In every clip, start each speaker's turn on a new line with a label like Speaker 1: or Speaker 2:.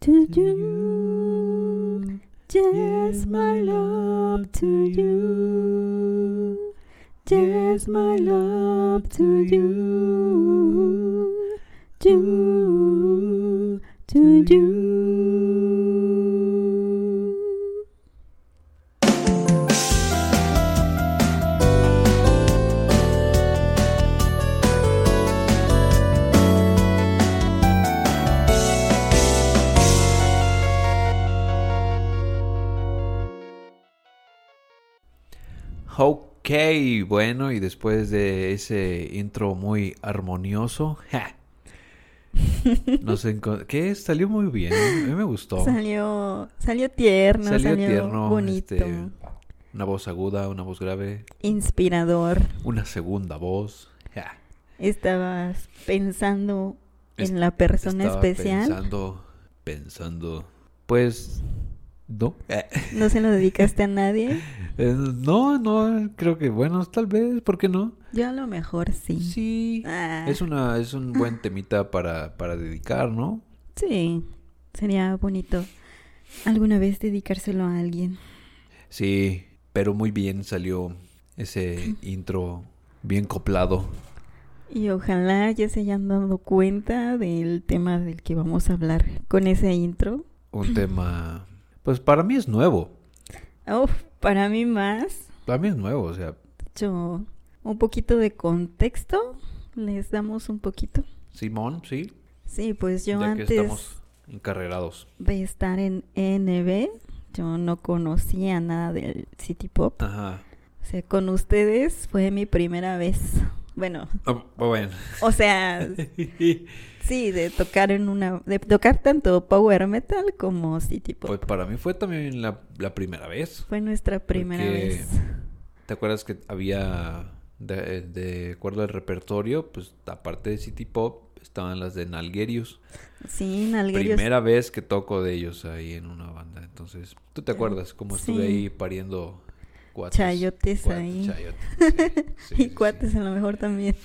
Speaker 1: to you. Just my love to you. Just my love to you. To, to you.
Speaker 2: Ok, bueno, y después de ese intro muy armonioso, ¡ja! Nos ¿Qué? Salió muy bien, a mí me gustó.
Speaker 1: Salió, salió tierno, salió,
Speaker 2: Salió tierno,
Speaker 1: bonito,
Speaker 2: este, Una voz aguda, una voz grave,
Speaker 1: inspirador.
Speaker 2: una segunda voz. ¡ja!
Speaker 1: Estabas pensando
Speaker 2: Est-
Speaker 1: en la persona
Speaker 2: Estaba
Speaker 1: especial.
Speaker 2: Pensando, pensando, pues, no. Eh,
Speaker 1: No se lo dedicaste a nadie.
Speaker 2: eh, no, no, creo que, bueno, tal vez, ¿por qué no?
Speaker 1: Yo a lo mejor sí.
Speaker 2: Sí.
Speaker 1: Ah,
Speaker 2: Es una, es un buen temita para, para dedicar, ¿no?
Speaker 1: sí, sería bonito alguna vez dedicárselo a alguien.
Speaker 2: Sí, pero muy bien salió ese intro bien coplado.
Speaker 1: Y ojalá ya se hayan dado cuenta del tema del que vamos a hablar con ese intro.
Speaker 2: Un tema, pues para mí es nuevo.
Speaker 1: Uf, para mí más.
Speaker 2: Para mí es nuevo, o sea,
Speaker 1: hecho, un poquito de contexto. Les damos un poquito.
Speaker 2: Simón, sí.
Speaker 1: Sí, pues yo
Speaker 2: ya que
Speaker 1: antes
Speaker 2: estamos encarrerados.
Speaker 1: de estar en NB, yo no conocía nada del City Pop.
Speaker 2: Ajá.
Speaker 1: O sea, con ustedes fue mi primera vez. Bueno,
Speaker 2: Ah, bueno.
Speaker 1: o sea, sí, de tocar en una, de tocar tanto power metal como City Pop.
Speaker 2: Pues para mí fue también la, la primera vez.
Speaker 1: Fue nuestra primera
Speaker 2: Porque-
Speaker 1: vez.
Speaker 2: ¿Te acuerdas que había, de, de acuerdo al repertorio, pues aparte de City Pop, estaban las de Nalguerius?
Speaker 1: Sí, Nalguerios.
Speaker 2: Primera vez que toco de ellos ahí en una banda. Entonces, ¿tú te acuerdas cómo estuve
Speaker 1: Sí.
Speaker 2: ahí pariendo cuates?
Speaker 1: Chayotes
Speaker 2: Cuates,
Speaker 1: ahí.
Speaker 2: chayotes, sí, sí,
Speaker 1: y cuates
Speaker 2: sí.
Speaker 1: a lo mejor también.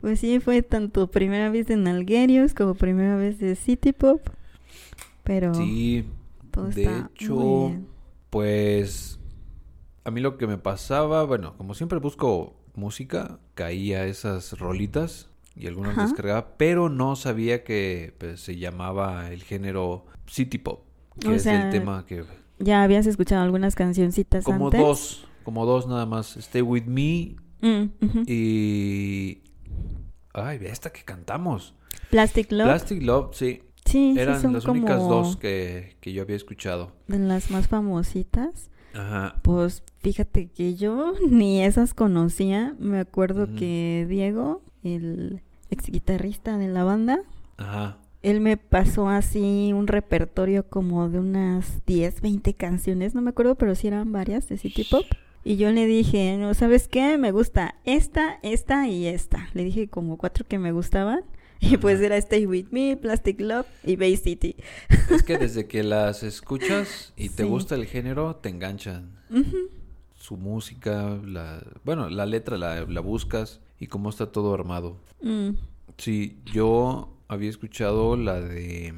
Speaker 1: Pues sí, fue tanto primera vez de Nalguerios como primera vez de City Pop. Pero
Speaker 2: Sí,
Speaker 1: todo
Speaker 2: de
Speaker 1: está
Speaker 2: hecho,
Speaker 1: muy bien.
Speaker 2: pues a mí lo que me pasaba, bueno, como siempre busco música, caía esas rolitas y algunas
Speaker 1: Ajá.
Speaker 2: descargaba, pero no sabía que pues, se llamaba el género City Pop, que
Speaker 1: O
Speaker 2: es
Speaker 1: sea,
Speaker 2: el tema que
Speaker 1: ¿Ya habías escuchado algunas cancioncitas
Speaker 2: como
Speaker 1: antes?
Speaker 2: dos, como dos nada más, Stay With Me
Speaker 1: Mm,
Speaker 2: y ay, esta que cantamos.
Speaker 1: Plastic Love.
Speaker 2: Plastic Love, sí.
Speaker 1: sí, sí,
Speaker 2: Eran
Speaker 1: son
Speaker 2: las
Speaker 1: como
Speaker 2: únicas dos que, que yo había escuchado.
Speaker 1: de las más famositas.
Speaker 2: Ajá.
Speaker 1: Pues fíjate que yo ni esas conocía. Me acuerdo que Diego, el ex guitarrista de la banda,
Speaker 2: Ajá.
Speaker 1: Él me pasó así un repertorio como de unas 10, 20 canciones, no me acuerdo, pero sí eran varias de City Pop. Y yo le dije, no, ¿sabes qué? Me gusta esta, esta y esta. Le dije como cuatro que me gustaban. Y pues era Stay With Me, Plastic Love y Bay City.
Speaker 2: Es que desde que las escuchas y te
Speaker 1: Sí.
Speaker 2: gusta el género, te enganchan. Su música, la, bueno, la letra la, la buscas y cómo está todo armado.
Speaker 1: Mm.
Speaker 2: Sí, yo había escuchado la de,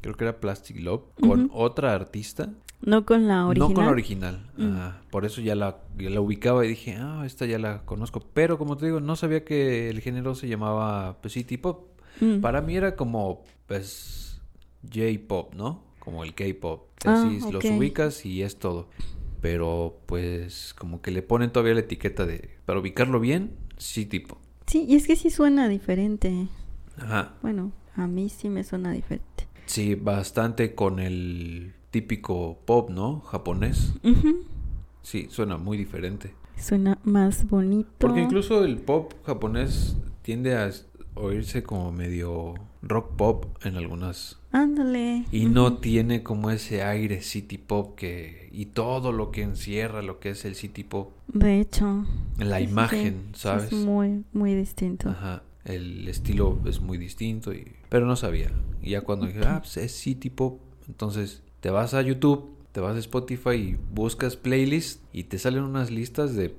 Speaker 2: creo que era Plastic Love, con otra artista.
Speaker 1: No con la original.
Speaker 2: No con la original.
Speaker 1: Mm.
Speaker 2: Por eso ya la, ya la ubicaba y dije, ah, esta ya la conozco. Pero como te digo, no sabía que el género se llamaba pues, City Pop.
Speaker 1: Mm.
Speaker 2: Para mí era como, pues, J-Pop, ¿no? Como el K-Pop.
Speaker 1: Ah,
Speaker 2: Así los ubicas y es todo. Pero, pues, como que le ponen todavía la etiqueta de, para ubicarlo bien, City Pop.
Speaker 1: Sí, y es que sí suena diferente.
Speaker 2: Ajá.
Speaker 1: Bueno, a mí sí me suena diferente.
Speaker 2: Sí, bastante con el típico pop, ¿no? Japonés. Sí, suena muy diferente.
Speaker 1: Suena más bonito.
Speaker 2: Porque incluso el pop japonés tiende a oírse como medio rock pop en algunas
Speaker 1: Ándale.
Speaker 2: y no tiene como ese aire city pop que y todo lo que encierra lo que es el city pop,
Speaker 1: De hecho.
Speaker 2: la imagen,
Speaker 1: sí,
Speaker 2: ¿sabes?
Speaker 1: Es muy, muy distinto.
Speaker 2: Ajá, el estilo es muy distinto y pero no sabía. Y ya cuando dije, ah, pues es city pop, entonces te vas a YouTube, te vas a Spotify y buscas playlists y te salen unas listas de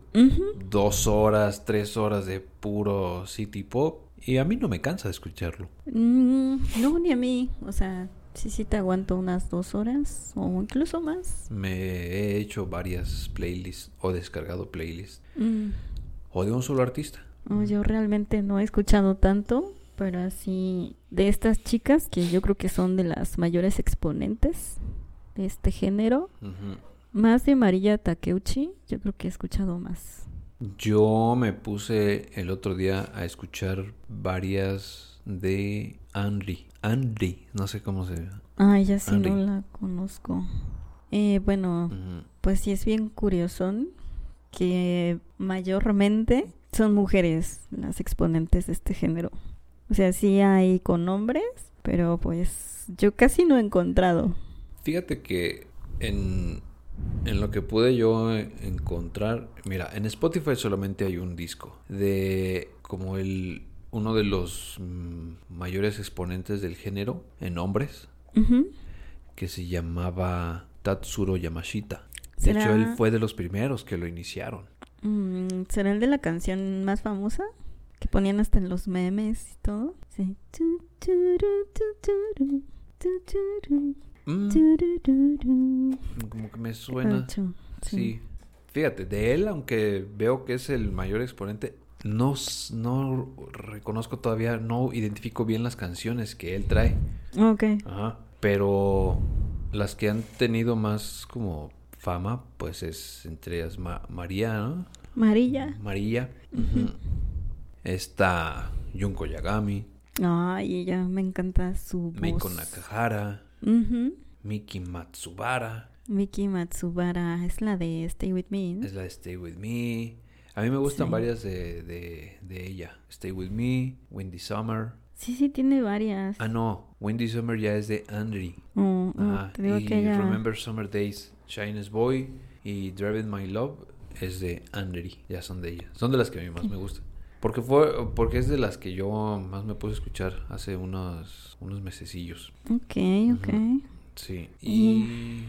Speaker 2: dos horas, tres horas de puro city pop. Y a mí no me cansa de escucharlo.
Speaker 1: Mm, no, ni a mí. O sea, Sí, sí, te aguanto unas dos horas o incluso más.
Speaker 2: Me he hecho varias playlists o descargado playlists
Speaker 1: Mm.
Speaker 2: o de un solo artista.
Speaker 1: No, yo realmente no he escuchado tanto, pero así de estas chicas que yo creo que son de las mayores exponentes de este género, más de María Takeuchi, yo creo que he escuchado más.
Speaker 2: Yo me puse el otro día a escuchar varias de Anri. Anri, no sé cómo se llama.
Speaker 1: Ah, ya sí no la conozco. Eh, bueno, pues sí es bien curioso que mayormente son mujeres las exponentes de este género. O sea, sí hay con hombres, pero pues yo casi no he encontrado.
Speaker 2: Fíjate que en, en lo que pude yo encontrar, mira, en Spotify solamente hay un disco de como el uno de los mm, mayores exponentes del género en hombres que se llamaba Tatsuro Yamashita. De
Speaker 1: ¿Será-
Speaker 2: hecho, él fue de los primeros que lo iniciaron.
Speaker 1: Mm, ¿Será el de la canción más famosa? Que ponían hasta en los memes y todo. Sí.
Speaker 2: Mm, como que me suena.
Speaker 1: Ocho,
Speaker 2: Sí. Fíjate, de él, aunque veo que es el mayor exponente, no, no reconozco todavía, no identifico bien las canciones que él trae.
Speaker 1: Ok.
Speaker 2: Ajá. Pero las que han tenido más como fama, pues es entre ellas Ma- María, ¿no?
Speaker 1: María.
Speaker 2: María. Ujú. Está Junko Yagami,
Speaker 1: Ay, ella me encanta su voz.
Speaker 2: Meiko Nakahara,
Speaker 1: Ujú.
Speaker 2: Miki Matsubara,
Speaker 1: Miki Matsubara es la de Stay With Me. ¿no?
Speaker 2: es la de Stay With Me. A mí me gustan
Speaker 1: Sí.
Speaker 2: varias de, de, de ella. Stay With Me, Windy Summer.
Speaker 1: Sí, sí, tiene varias.
Speaker 2: Ah, no, Windy Summer ya es de Andri.
Speaker 1: Oh, oh, te digo
Speaker 2: y
Speaker 1: que ella...
Speaker 2: Remember Summer Days, Shines Boy y Driving My Love es de Andri, ya son de ella. Son de las que a mí más me gustan. Porque fue porque es de las que yo más me puse a escuchar hace unos unos mesecillos.
Speaker 1: Ok, ok.
Speaker 2: Sí. Y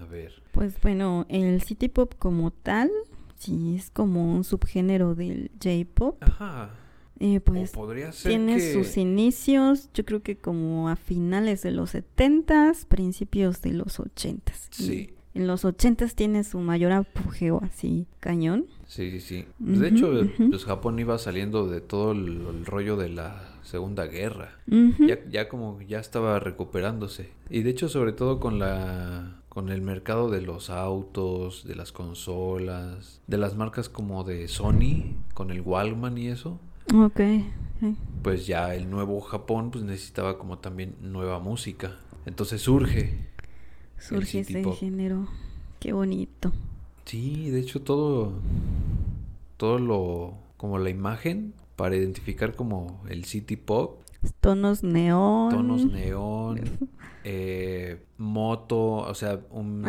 Speaker 2: a ver.
Speaker 1: Pues bueno, el city pop como tal, sí es como un subgénero del J-pop.
Speaker 2: Ajá.
Speaker 1: Eh, pues
Speaker 2: o podría ser
Speaker 1: tiene
Speaker 2: que
Speaker 1: sus inicios, yo creo que como a finales de los 70s, principios de los 80s. Y
Speaker 2: Sí.
Speaker 1: En los 80s tiene su mayor apogeo así, cañón.
Speaker 2: Sí, sí, sí. De hecho, pues Japón iba saliendo de todo el, el rollo de la Segunda Guerra. Ya, ya como ya estaba recuperándose. Y de hecho, sobre todo con la con el mercado de los autos, de las consolas, de las marcas como de Sony, con el Walkman y eso,
Speaker 1: Ok. ok.
Speaker 2: pues ya el nuevo Japón pues necesitaba como también nueva música. Entonces surge.
Speaker 1: Surge ese género. Qué bonito.
Speaker 2: Sí, de hecho todo todo lo como la imagen para identificar como el city pop
Speaker 1: Tonos neón.
Speaker 2: tonos neón, eh, moto, o sea, un,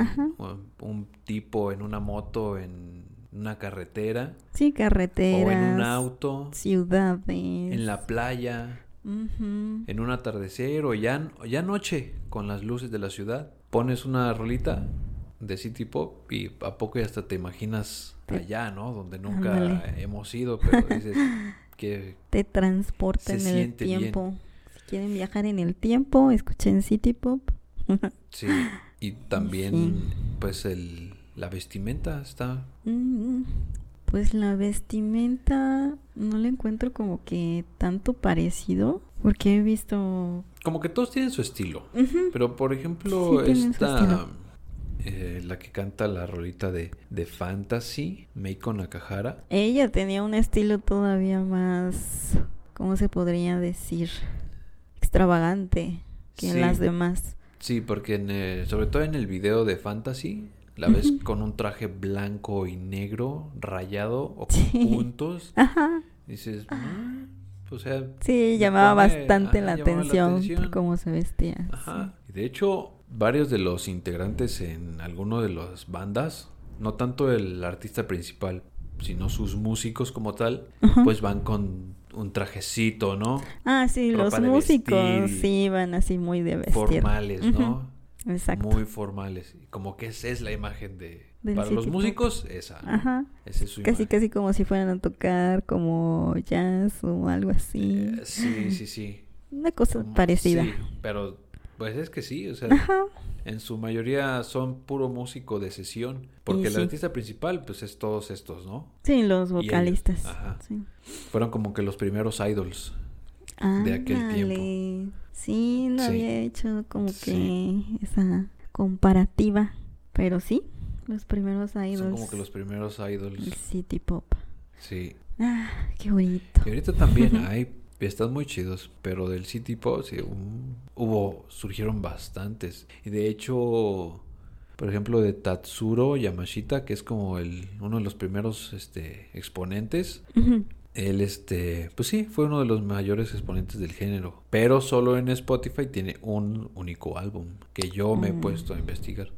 Speaker 2: un tipo en una moto en una carretera
Speaker 1: Sí, carreteras.
Speaker 2: o en un auto,
Speaker 1: Ciudades.
Speaker 2: en la playa, en un atardecer o ya, ya noche con las luces de la ciudad. Pones una rolita de City Pop y a poco y hasta te imaginas allá, ¿no? Donde nunca hemos ido, pero dices que
Speaker 1: Te transporta en el
Speaker 2: bien.
Speaker 1: tiempo. Si quieren viajar en el tiempo, escuchen City Pop.
Speaker 2: sí. Y también,
Speaker 1: Sí.
Speaker 2: pues, el, la vestimenta está
Speaker 1: Mm, Pues la vestimenta no la encuentro como que tanto parecido. Porque he visto.
Speaker 2: Como que todos tienen su estilo. Pero por ejemplo,
Speaker 1: Sí,
Speaker 2: esta eh, la que canta la rolita de, de Fantasy, Meiko Nakahara.
Speaker 1: Ella tenía un estilo todavía más. ¿Cómo se podría decir? Extravagante que
Speaker 2: Sí.
Speaker 1: las demás.
Speaker 2: Sí, porque en, sobre todo en el video de Fantasy la ves con un traje blanco y negro, rayado o con
Speaker 1: Sí.
Speaker 2: puntos.
Speaker 1: Ajá.
Speaker 2: Dices, "Ah", o sea,
Speaker 1: Sí, llamaba
Speaker 2: pone-
Speaker 1: bastante
Speaker 2: ajá,
Speaker 1: la
Speaker 2: llamaba la
Speaker 1: atención, por cómo se vestía.
Speaker 2: Ajá. Y De hecho, varios de los integrantes en alguno de las bandas, no tanto el artista principal, sino sus músicos como tal,
Speaker 1: Ajá.
Speaker 2: pues van con un trajecito, ¿no?
Speaker 1: Ah, sí, los
Speaker 2: ropa
Speaker 1: músicos sí iban así muy de vestir.
Speaker 2: Formales, ¿no?
Speaker 1: Exacto.
Speaker 2: Muy formales. Como que esa es la imagen de...
Speaker 1: Del
Speaker 2: para los
Speaker 1: pop.
Speaker 2: músicos, esa. es su
Speaker 1: Casi,
Speaker 2: imagen.
Speaker 1: casi como si fueran a tocar como jazz o algo así.
Speaker 2: Eh, sí, sí, sí.
Speaker 1: Una cosa
Speaker 2: Como-
Speaker 1: parecida.
Speaker 2: Sí, pero Pues es que sí, o sea,
Speaker 1: Ajá.
Speaker 2: en su mayoría son puro músico de sesión, porque
Speaker 1: Y
Speaker 2: el
Speaker 1: sí.
Speaker 2: artista principal pues es todos estos, ¿no?
Speaker 1: Sí, los vocalistas.
Speaker 2: ajá.
Speaker 1: Sí.
Speaker 2: Fueron como que los primeros idols. De aquel tiempo.
Speaker 1: Sí, no
Speaker 2: Sí.
Speaker 1: había hecho como que esa comparativa. Pero sí, los primeros idols.
Speaker 2: Son como que los primeros idols.
Speaker 1: City Pop.
Speaker 2: Sí.
Speaker 1: Ah, qué bonito.
Speaker 2: Y ahorita también hay, están muy chidos, pero del City Pop sí, hubo, surgieron bastantes. Y de hecho, por ejemplo, de Tatsuro Yamashita, que es como el, uno de los primeros este, exponentes. Él, este, pues sí, fue uno de los mayores exponentes del género. Pero solo en Spotify tiene un único álbum que yo me he
Speaker 1: Mm.
Speaker 2: puesto a investigar.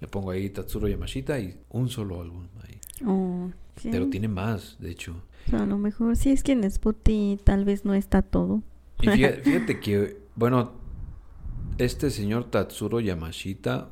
Speaker 2: Le pongo ahí Tatsuro Yamashita y un solo álbum ahí.
Speaker 1: Oh, sí.
Speaker 2: Pero tiene más, de hecho.
Speaker 1: A lo mejor sí es que en Spotify tal vez no está todo.
Speaker 2: Y fíjate, fíjate que, bueno, este señor Tatsuro Yamashita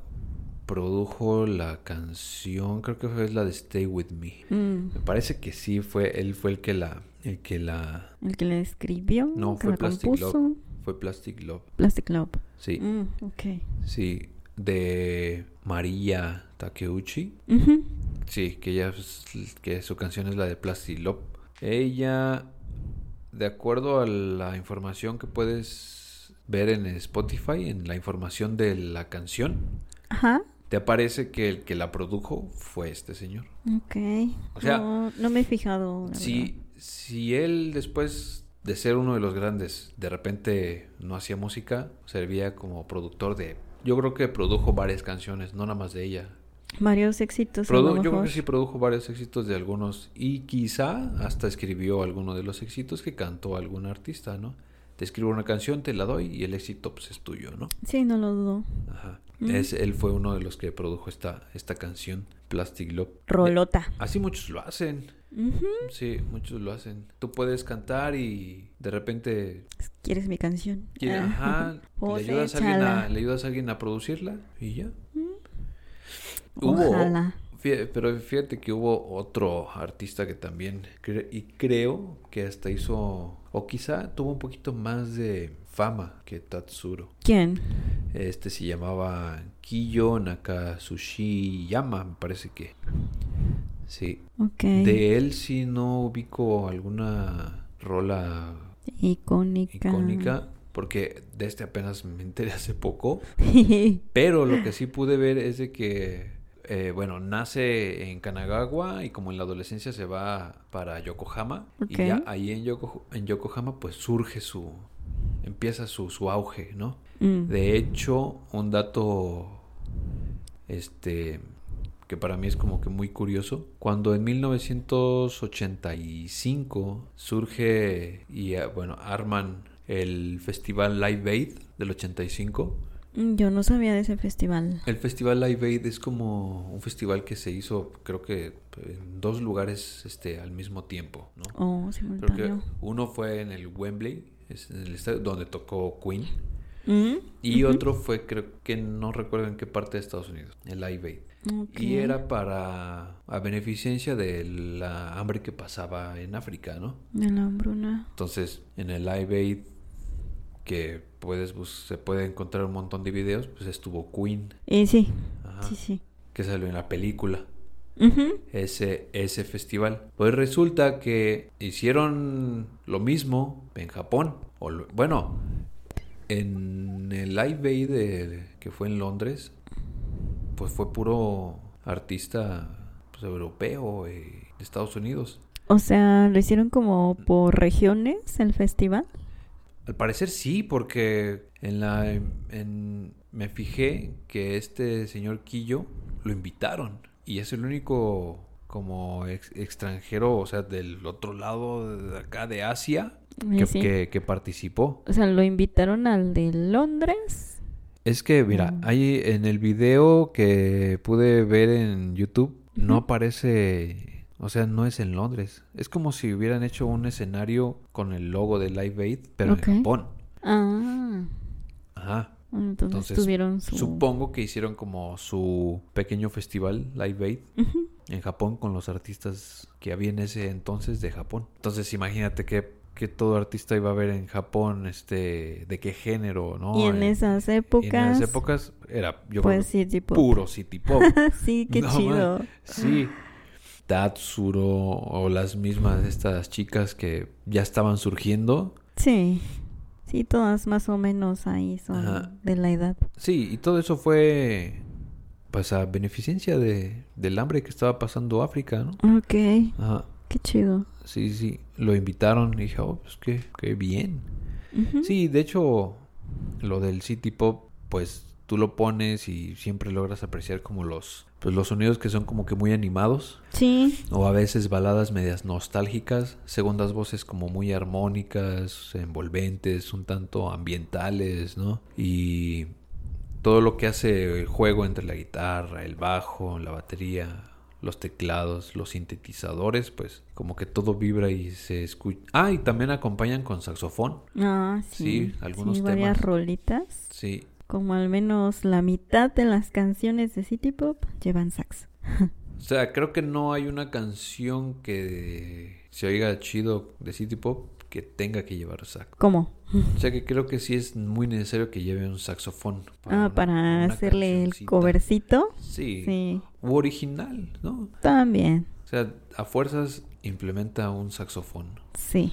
Speaker 2: produjo la canción, creo que fue la de Stay With Me.
Speaker 1: Mm,
Speaker 2: Me parece que sí fue, él fue el que la, el que la,
Speaker 1: El que le escribió.
Speaker 2: no, fue
Speaker 1: la
Speaker 2: Plastic
Speaker 1: compuso.
Speaker 2: Love, fue Plastic Love,
Speaker 1: Plastic Love.
Speaker 2: sí,
Speaker 1: Mm, ok.
Speaker 2: sí, de María Takeuchi, sí, que ella, que su canción es la de Plastic Love. Ella, de acuerdo a la información que puedes ver en Spotify, en la información de la canción,
Speaker 1: Ajá.
Speaker 2: te aparece que el que la produjo fue este señor.
Speaker 1: Ok.
Speaker 2: O sea,
Speaker 1: no, no me he fijado.
Speaker 2: Si, si él después de ser uno de los grandes, de repente no hacía música, servía como productor de... Yo creo que produjo varias canciones, no nada más de ella.
Speaker 1: Varios éxitos. a
Speaker 2: Produ-
Speaker 1: lo
Speaker 2: yo creo que sí produjo varios éxitos de algunos y quizá hasta escribió alguno de los éxitos que cantó algún artista, ¿no? Te escribo una canción, te la doy y el éxito pues es tuyo, ¿no?
Speaker 1: Sí, no lo dudo.
Speaker 2: Ajá.
Speaker 1: Mm.
Speaker 2: Es, él fue uno de los que produjo esta, esta canción, Plastic Love.
Speaker 1: Rolota.
Speaker 2: Así muchos lo hacen. Sí, muchos lo hacen. Tú puedes cantar y de repente
Speaker 1: ¿Quieres mi canción? Ah.
Speaker 2: ajá, le,
Speaker 1: Pues
Speaker 2: ayudas a alguien a, le ayudas a alguien a producirla y ya. Hubo,
Speaker 1: Ojalá.
Speaker 2: pero fíjate que hubo otro artista que también, cre- y creo que hasta hizo, o quizá tuvo un poquito más de fama que Tatsuro.
Speaker 1: ¿Quién?
Speaker 2: Este se llamaba Kiyo Nakasushiyama, me parece que. Sí.
Speaker 1: Ok.
Speaker 2: De él sí no ubico alguna rola
Speaker 1: Icónica.
Speaker 2: icónica, porque de este apenas me enteré hace poco. Pero lo que sí pude ver es de que, eh, bueno, nace en Kanagawa y como en la adolescencia se va para Yokohama.
Speaker 1: Ok.
Speaker 2: Y ya ahí en, Yoko- en Yokohama pues surge su, empieza su, su auge, ¿no?
Speaker 1: Mm.
Speaker 2: De hecho, un dato, este, que para mí es como que muy curioso, cuando en 1985 surge y, eh, bueno, arman el festival Live Aid del 85.
Speaker 1: Mm, Yo no sabía de ese festival.
Speaker 2: El festival Live Aid es como un festival que se hizo, creo que en dos lugares este, al mismo tiempo, ¿no?
Speaker 1: Oh,
Speaker 2: Creo que
Speaker 1: simultáneo.
Speaker 2: uno fue en el Wembley, en el estadio donde tocó Queen.
Speaker 1: Mm,
Speaker 2: Y otro fue, creo que no recuerdo en qué parte de Estados Unidos, el Live Aid. Y era para, a beneficencia de la hambre que pasaba en África, ¿no?
Speaker 1: De la hambruna.
Speaker 2: Entonces, en el Live Aid, que puedes se puede encontrar un montón de videos, pues estuvo Queen,
Speaker 1: Y sí,
Speaker 2: ajá,
Speaker 1: sí, sí.
Speaker 2: que salió en la película, ese, ese festival. Pues resulta que hicieron lo mismo en Japón. O bueno, en el Live Aid de- que fue en Londres, pues fue puro artista pues, europeo y de Estados Unidos.
Speaker 1: O sea, lo hicieron como por regiones el festival.
Speaker 2: Al parecer sí, porque en la en, me fijé que este señor Quillo lo invitaron y es el único como ex- extranjero, o sea, del otro lado de acá de Asia
Speaker 1: Y
Speaker 2: que,
Speaker 1: sí.
Speaker 2: que- que participó.
Speaker 1: O sea, lo invitaron al de Londres.
Speaker 2: Es que, mira,
Speaker 1: Mm.
Speaker 2: ahí en el video que pude ver en YouTube no aparece, o sea, no es en Londres. Es como si hubieran hecho un escenario con el logo de Live Aid, pero en Japón.
Speaker 1: Ah,
Speaker 2: Ajá.
Speaker 1: entonces,
Speaker 2: Entonces,
Speaker 1: tuvieron su...
Speaker 2: Supongo que hicieron como su pequeño festival Live Aid en Japón con los artistas que había en ese entonces de Japón. Entonces imagínate qué que todo artista iba a ver en Japón, este, de qué género, ¿no?
Speaker 1: y en esas épocas,
Speaker 2: en esas épocas era, yo creo
Speaker 1: pues tipo...
Speaker 2: puro city pop.
Speaker 1: sí, qué
Speaker 2: No,
Speaker 1: chido.
Speaker 2: man. Sí. Tatsuro o las mismas estas chicas que ya estaban surgiendo.
Speaker 1: Sí. Sí, todas más o menos ahí son
Speaker 2: Ajá.
Speaker 1: de la edad.
Speaker 2: Sí, y todo eso fue pues a beneficencia de, del hambre que estaba pasando África, ¿no?
Speaker 1: Ok,
Speaker 2: Ajá.
Speaker 1: Qué chido.
Speaker 2: Sí, sí, lo invitaron y dije, oh, pues qué, qué bien. Sí, de hecho, lo del City Pop, pues tú lo pones y siempre logras apreciar como los, pues los sonidos que son como que muy animados.
Speaker 1: Sí,
Speaker 2: O a veces baladas medias nostálgicas, segundas voces como muy armónicas, envolventes, un tanto ambientales, ¿no? Y todo lo que hace el juego entre la guitarra, el bajo, la batería, los teclados, los sintetizadores, pues como que todo vibra y se escucha. Ah, y también acompañan con saxofón.
Speaker 1: ah, sí.
Speaker 2: Sí, algunos
Speaker 1: Sí, varias
Speaker 2: temas.
Speaker 1: rolitas.
Speaker 2: Sí,
Speaker 1: Como al menos la mitad de las canciones de City Pop llevan sax.
Speaker 2: O sea, creo que no hay una canción que se oiga chido de City Pop que tenga que llevar sax.
Speaker 1: ¿Cómo?
Speaker 2: O sea que creo que sí es muy necesario que lleve un saxofón.
Speaker 1: ah,
Speaker 2: una-
Speaker 1: para
Speaker 2: una
Speaker 1: hacerle el covercito.
Speaker 2: Sí.
Speaker 1: Sí,
Speaker 2: U original, ¿no?
Speaker 1: también.
Speaker 2: O sea, a fuerzas implementa un saxofón.
Speaker 1: Sí,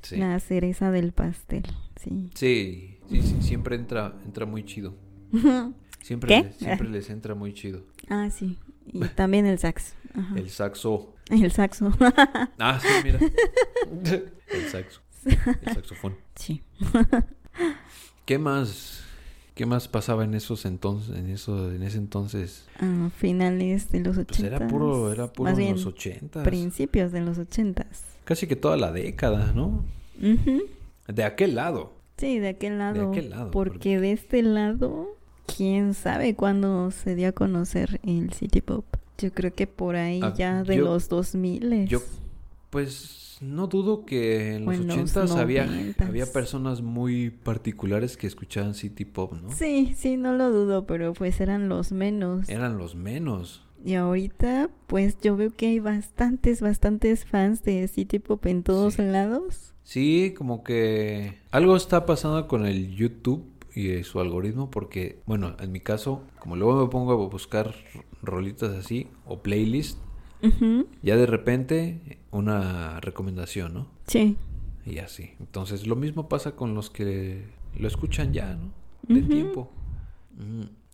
Speaker 2: Sí.
Speaker 1: la cereza del pastel. Sí.
Speaker 2: Sí, sí, sí, siempre entra, entra muy chido. Siempre,
Speaker 1: ¿Qué?
Speaker 2: les- siempre les entra muy chido.
Speaker 1: ah, sí. Y también el sax. Ajá.
Speaker 2: El saxo.
Speaker 1: El saxo.
Speaker 2: Ah, sí, mira. El saxo. El saxofón.
Speaker 1: sí.
Speaker 2: ¿Qué más? ¿Qué más pasaba en esos entonces, en eso, en ese entonces?
Speaker 1: Finales de los
Speaker 2: Pues
Speaker 1: ochentas.
Speaker 2: era puro, era puro
Speaker 1: Más
Speaker 2: en
Speaker 1: bien,
Speaker 2: los ochentas.
Speaker 1: principios de los ochentas.
Speaker 2: Casi que toda la década, ¿no?
Speaker 1: Ujú.
Speaker 2: De aquel lado.
Speaker 1: Sí, de aquel lado.
Speaker 2: aquel lado,
Speaker 1: Porque
Speaker 2: porque-
Speaker 1: de este lado, quién sabe cuándo se dio a conocer el City Pop. Yo creo que por ahí
Speaker 2: Ah,
Speaker 1: ya de
Speaker 2: yo-
Speaker 1: los 2000.
Speaker 2: Yo, pues, no dudo que en los
Speaker 1: en los
Speaker 2: ochentas había,
Speaker 1: noventas.
Speaker 2: había personas muy particulares que escuchaban City Pop, ¿no?
Speaker 1: Sí, sí, no lo dudo, pero pues eran los menos.
Speaker 2: Eran los menos.
Speaker 1: Y ahorita, pues yo veo que hay bastantes, bastantes fans de City Pop en todos
Speaker 2: Sí.
Speaker 1: lados.
Speaker 2: Sí, como que algo está pasando con el YouTube y su algoritmo porque, bueno, en mi caso, como luego me pongo a buscar rolitas así o playlist, ya de repente una recomendación, ¿no?
Speaker 1: Sí.
Speaker 2: Y así. Entonces, lo mismo pasa con los que lo escuchan ya, ¿no? De tiempo.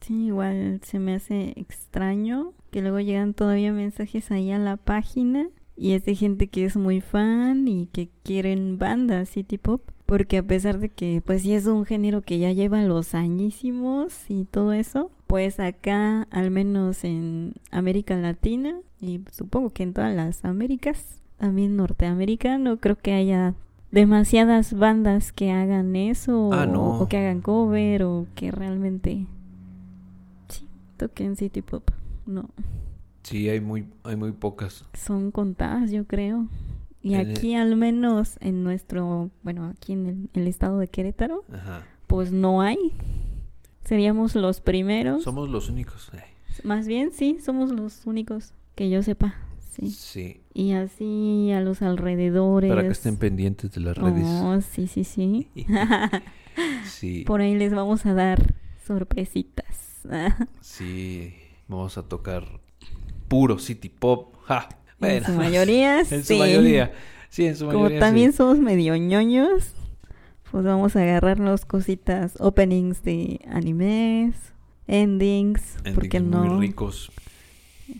Speaker 1: Sí, igual se me hace extraño que luego llegan todavía mensajes ahí a la página y es de gente que es muy fan y que quieren bandas City Pop. Porque a pesar de que pues sí es un género que ya lleva los añísimos y todo eso, pues acá al menos en América Latina y supongo que en todas las Américas, también Norteamérica, no creo que haya demasiadas bandas que hagan eso
Speaker 2: Ah,
Speaker 1: o-
Speaker 2: no.
Speaker 1: o que hagan cover o que realmente sí toquen City Pop. No,
Speaker 2: Sí, hay muy, hay muy pocas.
Speaker 1: son contadas, yo creo. Y
Speaker 2: En el-
Speaker 1: aquí al menos en nuestro, bueno, aquí en el, el estado de Querétaro,
Speaker 2: Ajá.
Speaker 1: pues no hay. Seríamos los primeros.
Speaker 2: Somos los únicos. Ay,
Speaker 1: Más bien, sí, somos los únicos que yo sepa. Sí.
Speaker 2: Sí.
Speaker 1: Y así a los alrededores.
Speaker 2: Para que estén pendientes de las redes.
Speaker 1: Oh, sí, sí, sí.
Speaker 2: Sí.
Speaker 1: Por ahí les vamos a dar sorpresitas.
Speaker 2: Sí. Vamos a tocar puro City Pop. Ja.
Speaker 1: en su mayoría,
Speaker 2: En
Speaker 1: sí.
Speaker 2: su mayoría. Sí, en su
Speaker 1: Como
Speaker 2: mayoría.
Speaker 1: también
Speaker 2: sí.
Speaker 1: somos medio ñoños, pues vamos a agarrarnos cositas, openings de animes, endings, ¿por qué
Speaker 2: Endings
Speaker 1: no?
Speaker 2: Muy ricos.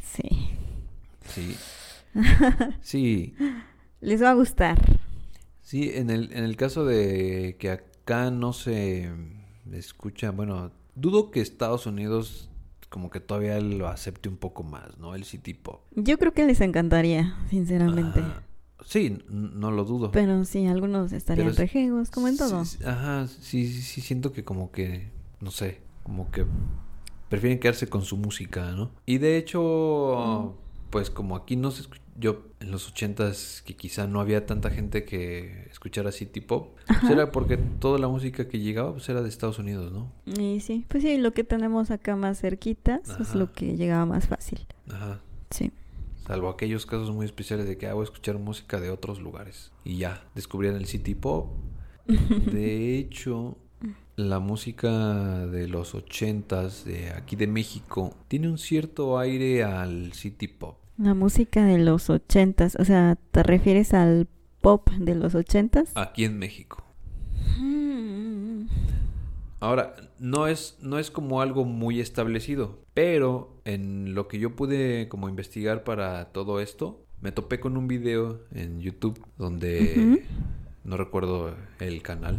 Speaker 1: Sí.
Speaker 2: Sí. Sí.
Speaker 1: Les va a gustar.
Speaker 2: Sí, en el, en el caso de que acá no se escucha, bueno, dudo que Estados Unidos como que todavía lo acepte un poco más, ¿no? El City Pop.
Speaker 1: Yo creo que les encantaría, sinceramente.
Speaker 2: Ajá. Sí, no lo dudo.
Speaker 1: Pero sí, algunos estarían rejegos, como en todo.
Speaker 2: Sí, ajá, sí, sí, sí, siento que como que, no sé, como que prefieren quedarse con su música, ¿no? Y de hecho, pues como aquí no se escu- yo en los ochentas que quizá no había tanta gente que escuchara City Pop, pues era porque toda la música que llegaba pues era de Estados Unidos, ¿no?
Speaker 1: Y sí, pues sí, lo que tenemos acá más cerquitas es lo que llegaba más fácil.
Speaker 2: Ajá.
Speaker 1: Sí.
Speaker 2: Salvo aquellos casos muy especiales de que hago escuchar música de otros lugares. Y ya, descubrían el City Pop. De hecho, la música de los ochentas de aquí de México tiene un cierto aire al City Pop.
Speaker 1: La música de los ochentas, o sea, ¿te refieres al pop de los ochentas?
Speaker 2: Aquí en México.
Speaker 1: Mm.
Speaker 2: Ahora, no es, no es como algo muy establecido, pero en lo que yo pude como investigar para todo esto, me topé con un video en YouTube donde, no recuerdo el canal,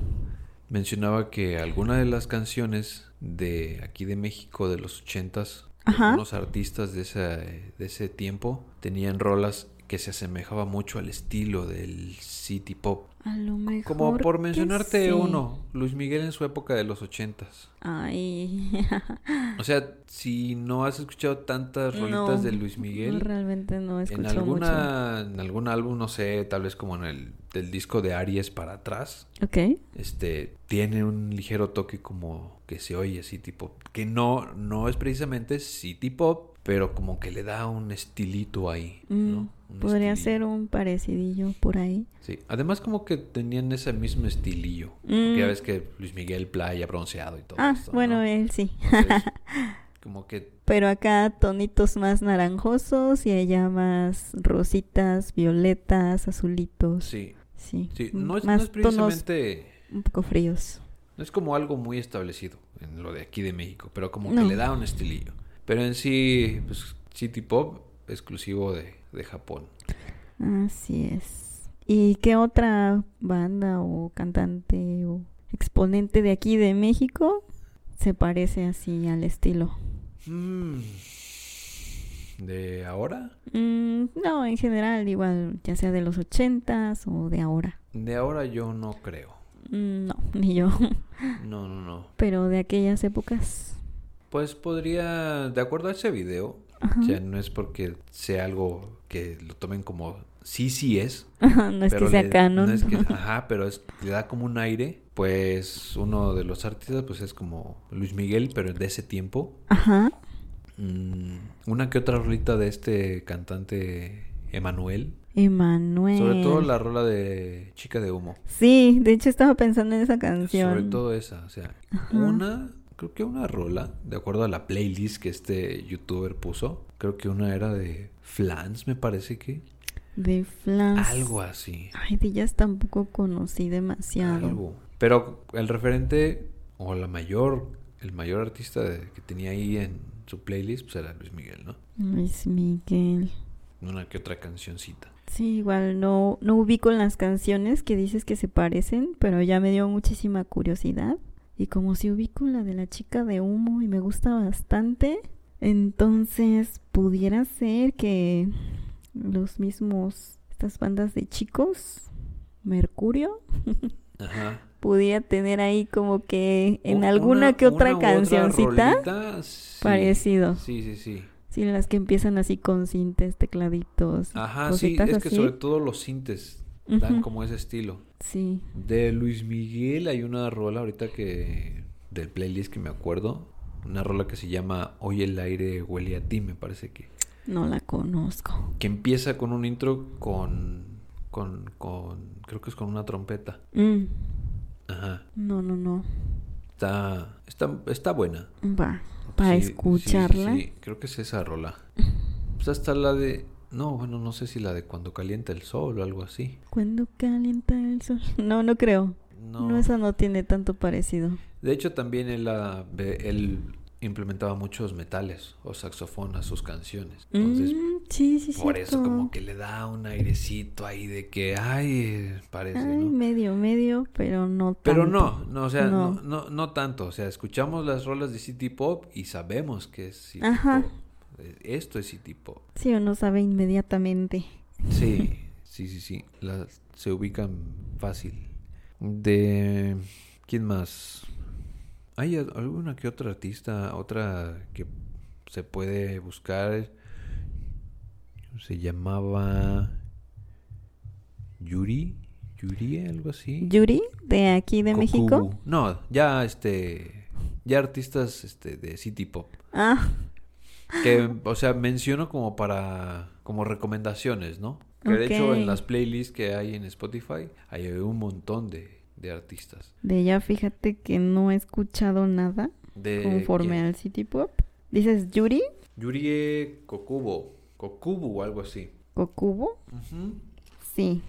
Speaker 2: mencionaba que algunas de las canciones de aquí de México de los ochentas,
Speaker 1: Ajá.
Speaker 2: algunos artistas de, esa, de ese tiempo tenían rolas que se asemejaba mucho al estilo del city pop.
Speaker 1: A lo mejor.
Speaker 2: Como por mencionarte
Speaker 1: sí.
Speaker 2: uno, Luis Miguel en su época de los ochentas.
Speaker 1: Ay.
Speaker 2: O sea, si no has escuchado tantas rolitas
Speaker 1: No,
Speaker 2: de Luis Miguel,
Speaker 1: Realmente no
Speaker 2: en
Speaker 1: mucho.
Speaker 2: alguna, en algún álbum, no sé, tal vez como en el del disco de Aries para atrás,
Speaker 1: Ok.
Speaker 2: este, tiene un ligero toque como que se oye city pop, que no, no es precisamente city pop, pero como que le da un estilito ahí,
Speaker 1: Mm,
Speaker 2: ¿no?
Speaker 1: Podría
Speaker 2: estilillo.
Speaker 1: ser un parecidillo por ahí.
Speaker 2: Sí, además como que tenían ese mismo estilillo,
Speaker 1: Mm.
Speaker 2: porque ya ves que Luis Miguel playa bronceado y todo
Speaker 1: Ah,
Speaker 2: esto,
Speaker 1: bueno,
Speaker 2: ¿no?
Speaker 1: él sí.
Speaker 2: Entonces, como que
Speaker 1: Pero acá tonitos más naranjosos y allá más rositas, violetas, azulitos.
Speaker 2: sí,
Speaker 1: Sí.
Speaker 2: sí,
Speaker 1: Mm,
Speaker 2: no es, no
Speaker 1: tonos
Speaker 2: precisamente,
Speaker 1: un poco fríos.
Speaker 2: no es como algo muy establecido en lo de aquí de México, pero como
Speaker 1: No.
Speaker 2: que le da un estilillo. Pero en sí, pues City Pop exclusivo de, de Japón.
Speaker 1: Así es. ¿Y qué otra banda o cantante o exponente de aquí de México se parece así al estilo?
Speaker 2: Mm, ¿De ahora?
Speaker 1: Mm, no, en general, igual, ya sea de los ochentas o de ahora.
Speaker 2: De ahora yo no creo.
Speaker 1: Mm, no, ni yo.
Speaker 2: No, no, no.
Speaker 1: Pero de aquellas épocas.
Speaker 2: Pues podría, de acuerdo a ese video,
Speaker 1: Ajá.
Speaker 2: sea, no es porque sea algo que lo tomen como sí, sí es,
Speaker 1: no es
Speaker 2: pero
Speaker 1: que sea
Speaker 2: le-
Speaker 1: canon.
Speaker 2: no es que- ajá, pero es, le da como un aire. Pues uno de los artistas pues es como Luis Miguel, pero de ese tiempo.
Speaker 1: Ajá.
Speaker 2: Mm, una que otra rolita de este cantante Emanuel.
Speaker 1: Emanuel.
Speaker 2: Sobre todo la rola de Chica de Humo.
Speaker 1: Sí, de hecho estaba pensando en esa canción.
Speaker 2: Sobre todo esa, o sea,
Speaker 1: Ajá.
Speaker 2: una, creo que una rola, de acuerdo a la playlist que este youtuber puso, creo que una era de Flans, me parece que.
Speaker 1: De Flash.
Speaker 2: Algo así.
Speaker 1: Ay, de ellas tampoco conocí demasiado.
Speaker 2: Algo. Pero el referente, o la mayor, el mayor artista de- que tenía ahí en su playlist, pues era Luis Miguel, ¿no?
Speaker 1: Luis Miguel.
Speaker 2: Una que otra cancioncita.
Speaker 1: Sí, igual no, no ubico las canciones que dices que se parecen, pero ya me dio muchísima curiosidad. Y como si ubico la de la chica de humo y me gusta bastante, entonces pudiera ser que los mismos, estas bandas de chicos, Mercurio,
Speaker 2: Ajá.
Speaker 1: pudiera tener ahí como que en alguna
Speaker 2: una-
Speaker 1: que otra cancioncita
Speaker 2: rolita, sí.
Speaker 1: parecido.
Speaker 2: Sí, sí, sí.
Speaker 1: Sí, las que empiezan así con cintes, tecladitos,
Speaker 2: Ajá, sí, es que sobre todo los sintes dan como ese estilo.
Speaker 1: Sí.
Speaker 2: De Luis Miguel hay una rola ahorita que del playlist que me acuerdo, una rola que se llama Hoy el aire huele a ti, me parece que
Speaker 1: No la conozco.
Speaker 2: que empieza con un intro con con con creo que es con una trompeta.
Speaker 1: Mm,
Speaker 2: Ajá.
Speaker 1: no, no, no.
Speaker 2: Está está está buena.
Speaker 1: Va, para
Speaker 2: Sí, sí, sí,
Speaker 1: escucharla.
Speaker 2: Sí, creo que es esa rola. Pues hasta la de no, bueno, no sé si la de cuando calienta el sol o algo así.
Speaker 1: Cuando calienta el sol. No, no creo.
Speaker 2: No.
Speaker 1: No, esa no tiene tanto parecido.
Speaker 2: De hecho, también él, ah, él implementaba muchos metales o saxofón a sus canciones. Entonces,
Speaker 1: Mm, sí, sí,
Speaker 2: por eso como que le da un airecito ahí de que, ay, parece,
Speaker 1: Ay,
Speaker 2: ¿no?
Speaker 1: medio, medio, pero no tanto.
Speaker 2: Pero no, no, o sea, no.
Speaker 1: No.
Speaker 2: No, no tanto. O sea, escuchamos las rolas de City Pop y sabemos que es City
Speaker 1: Ajá.
Speaker 2: Pop. Eh, Esto es City Pop.
Speaker 1: Sí, uno sabe inmediatamente.
Speaker 2: Sí, sí, sí, sí. Las, se ubican fácil. De... ¿Quién más? ¿Hay al- alguna que otra artista, otra que se puede buscar? Se llamaba... Yuri. Yuri, algo así.
Speaker 1: Yuri, de aquí de México.
Speaker 2: No, ya este... Ya artistas este, de City Pop.
Speaker 1: Ah,
Speaker 2: Que, o sea, menciono como para, como recomendaciones, ¿no? Que de hecho en las playlists que hay en Spotify hay un montón de, de artistas.
Speaker 1: De ella, fíjate que no he escuchado nada
Speaker 2: De
Speaker 1: conforme
Speaker 2: ¿quién?
Speaker 1: al City Pop. Dices Yuri,
Speaker 2: Yurie Kokubo. Kokubo o algo así.
Speaker 1: Kokubo. Sí,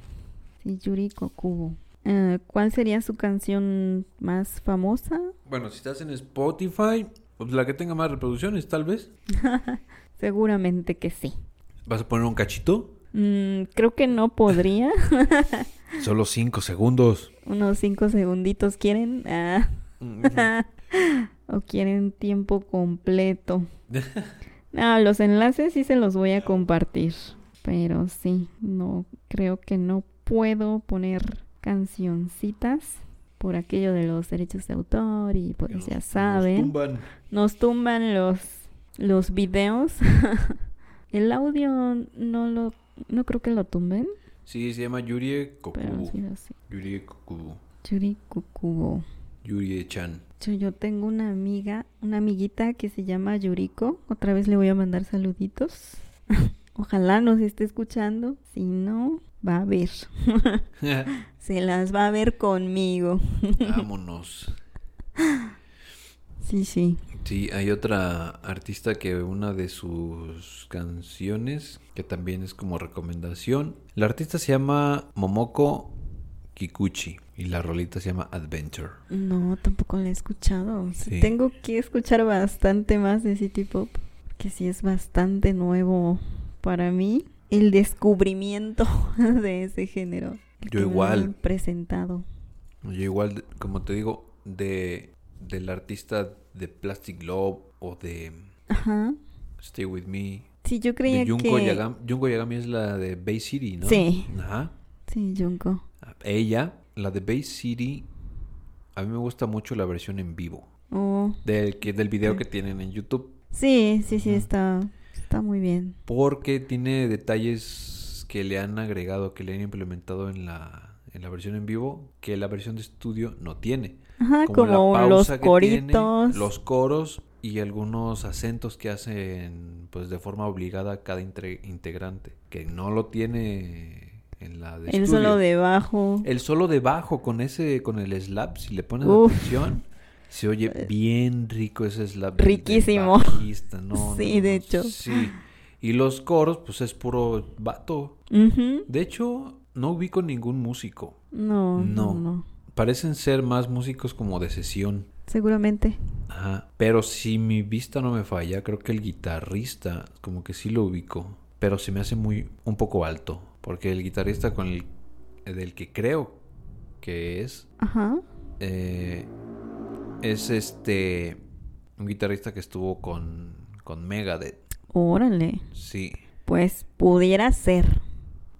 Speaker 1: sí, Yuri Kokubo. Eh, ¿Cuál sería su canción más famosa?
Speaker 2: Bueno, si estás en Spotify, pues la que tenga más reproducciones, tal vez.
Speaker 1: Seguramente que sí.
Speaker 2: ¿Vas a poner un cachito?
Speaker 1: Mm, creo que no podría.
Speaker 2: Solo cinco segundos.
Speaker 1: Unos cinco segunditos quieren. Ah. o quieren tiempo completo. No, los enlaces sí se los voy a compartir. Pero sí, no, creo que no puedo poner cancioncitas por aquello de los derechos de autor y pues
Speaker 2: Nos-
Speaker 1: ya
Speaker 2: nos
Speaker 1: saben.
Speaker 2: tumban.
Speaker 1: Nos tumban los, los videos. El audio no lo, no creo que lo tumben,
Speaker 2: Sí, se llama Yurie Kokubo.
Speaker 1: sí.
Speaker 2: Yurie Kokubo.
Speaker 1: Yuri Kukubo.
Speaker 2: Yurie Chan.
Speaker 1: Yo, yo tengo una amiga, una amiguita que se llama Yuriko. Otra vez le voy a mandar saluditos. Ojalá nos esté escuchando. Si no, va a ver. Se las va a ver conmigo.
Speaker 2: Vámonos.
Speaker 1: Sí, sí.
Speaker 2: Sí, hay otra artista que una de sus canciones, que también es como recomendación. La artista se llama Momoko Kikuchi y la rolita se llama Adventure.
Speaker 1: No, tampoco la he escuchado.
Speaker 2: Sí.
Speaker 1: Tengo que escuchar bastante más de City Pop. Que sí es bastante nuevo para mí. El descubrimiento de ese género.
Speaker 2: Yo igual.
Speaker 1: presentado.
Speaker 2: Yo igual, como te digo, de del artista de Plastic Love o de
Speaker 1: Ajá.
Speaker 2: Stay With Me.
Speaker 1: Sí, yo creía
Speaker 2: Junko
Speaker 1: que...
Speaker 2: Yagami. Junko Yagami es la de Bay City, ¿no?
Speaker 1: Sí.
Speaker 2: Ajá.
Speaker 1: Sí, Junko.
Speaker 2: Ella, la de Bay City, a mí me gusta mucho la versión en vivo.
Speaker 1: Oh,
Speaker 2: Del, que, del video que tienen en YouTube.
Speaker 1: sí, sí, sí, está, está muy bien.
Speaker 2: Porque tiene detalles que le han agregado, que le han implementado en la, en la versión en vivo, que la versión de estudio no tiene.
Speaker 1: Ajá,
Speaker 2: la
Speaker 1: como los
Speaker 2: pausa que tiene,
Speaker 1: coritos.
Speaker 2: los coros y algunos acentos que hacen pues de forma obligada cada integrante, que no lo tiene en la de
Speaker 1: El
Speaker 2: estudio.
Speaker 1: solo de bajo.
Speaker 2: El solo de bajo con ese, con el slap, si le pones
Speaker 1: Uf.
Speaker 2: atención, se oye bien rico ese slap.
Speaker 1: Riquísimo.
Speaker 2: no,
Speaker 1: Sí,
Speaker 2: no,
Speaker 1: de
Speaker 2: no,
Speaker 1: hecho.
Speaker 2: Sí. Y los coros, pues es puro vato.
Speaker 1: Ujú.
Speaker 2: De hecho, no ubico ningún músico.
Speaker 1: No,
Speaker 2: No.
Speaker 1: no, no.
Speaker 2: Parecen ser más músicos como de sesión.
Speaker 1: Seguramente.
Speaker 2: Ajá. Pero si mi vista no me falla, creo que el guitarrista, como que sí lo ubico. Pero se me hace muy, un poco alto. Porque el guitarrista con el, del que creo que es,
Speaker 1: Ajá.
Speaker 2: eh, es este, un guitarrista que estuvo con, con Megadeth.
Speaker 1: Órale.
Speaker 2: Sí.
Speaker 1: Pues pudiera ser.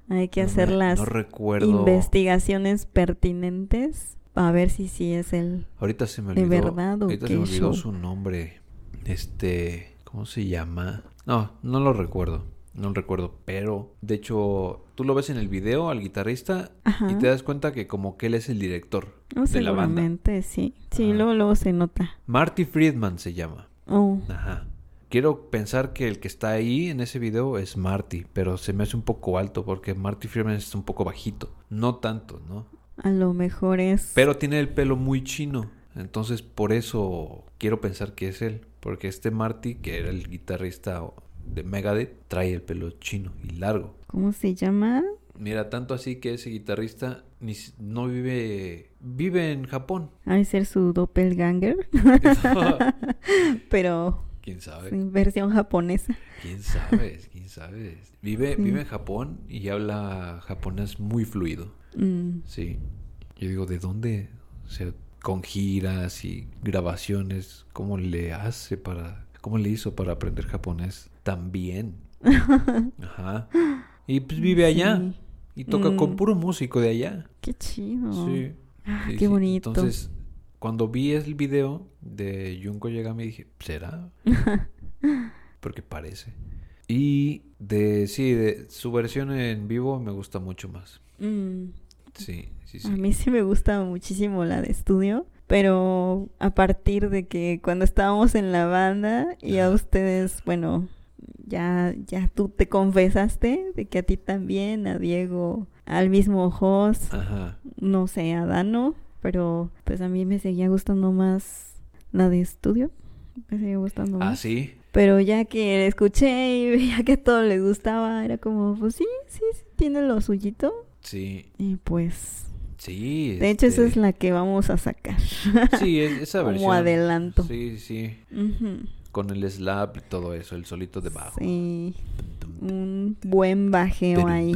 Speaker 1: Hay que
Speaker 2: No
Speaker 1: hacer
Speaker 2: me-
Speaker 1: las
Speaker 2: No recuerdo.
Speaker 1: investigaciones pertinentes a ver si sí es el...
Speaker 2: Ahorita se me
Speaker 1: ¿De
Speaker 2: olvidó.
Speaker 1: verdad o
Speaker 2: ahorita
Speaker 1: qué
Speaker 2: se me olvidó
Speaker 1: show?
Speaker 2: su nombre. Este, ¿cómo se llama? No, no lo recuerdo. No lo recuerdo, pero de hecho, tú lo ves en el video al guitarrista
Speaker 1: Ajá.
Speaker 2: y te das cuenta que como que él es el director
Speaker 1: No,
Speaker 2: de la banda.
Speaker 1: sí. Sí,
Speaker 2: Ajá.
Speaker 1: luego, luego se nota.
Speaker 2: Marty Friedman se llama.
Speaker 1: Oh,
Speaker 2: Ajá. Quiero pensar que el que está ahí en ese video es Marty, pero se me hace un poco alto porque Marty Friedman es un poco bajito. No tanto, ¿no?
Speaker 1: a lo mejor es...
Speaker 2: Pero tiene el pelo muy chino. Entonces por eso quiero pensar que es él. Porque este Marty, que era el guitarrista de Megadeth, trae el pelo chino y largo.
Speaker 1: ¿Cómo se llama?
Speaker 2: Mira, tanto así que ese guitarrista ni, no vive... Vive en Japón.
Speaker 1: Ha de ser su doppelganger. Pero
Speaker 2: ¿Quién sabe?
Speaker 1: versión japonesa.
Speaker 2: ¿Quién sabe? ¿Quién sabe? Vive,
Speaker 1: Sí.
Speaker 2: vive en Japón y habla japonés muy fluido.
Speaker 1: Mm,
Speaker 2: Sí. Yo digo, ¿de dónde? O sea, con giras y grabaciones, ¿cómo le hace para... ¿Cómo le hizo para aprender japonés tan bien? Ajá. Y pues vive allá.
Speaker 1: sí.
Speaker 2: Y toca con
Speaker 1: Mm.
Speaker 2: puro músico de allá.
Speaker 1: Qué chido.
Speaker 2: Sí.
Speaker 1: Ah,
Speaker 2: sí,
Speaker 1: qué
Speaker 2: sí.
Speaker 1: bonito.
Speaker 2: Entonces, cuando vi el video de Junko Yagami dije, ¿será? Porque parece. Y de, sí, de su versión en vivo me gusta mucho más.
Speaker 1: Mm,
Speaker 2: Sí, sí, sí.
Speaker 1: A mí sí me gusta muchísimo la de estudio, Pero a partir de que cuando estábamos en la banda y a ustedes, bueno, ya, ya tú te confesaste de que a ti también, a Diego, al mismo Jos, no sé, a Dano, pero pues a mí me seguía gustando más la de estudio. Me seguía gustando
Speaker 2: Ah,
Speaker 1: más.
Speaker 2: sí.
Speaker 1: Pero ya que la escuché y veía que a todos les gustaba, era como, pues sí, sí, sí, tiene lo suyito.
Speaker 2: Sí.
Speaker 1: Y pues,
Speaker 2: Sí.
Speaker 1: de hecho, esa
Speaker 2: este,
Speaker 1: es la que vamos a sacar.
Speaker 2: Sí, es- esa
Speaker 1: como
Speaker 2: versión.
Speaker 1: adelanto.
Speaker 2: Sí, sí. Con el slap y todo eso, el solito de bajo.
Speaker 1: Sí, un buen bajeo ahí.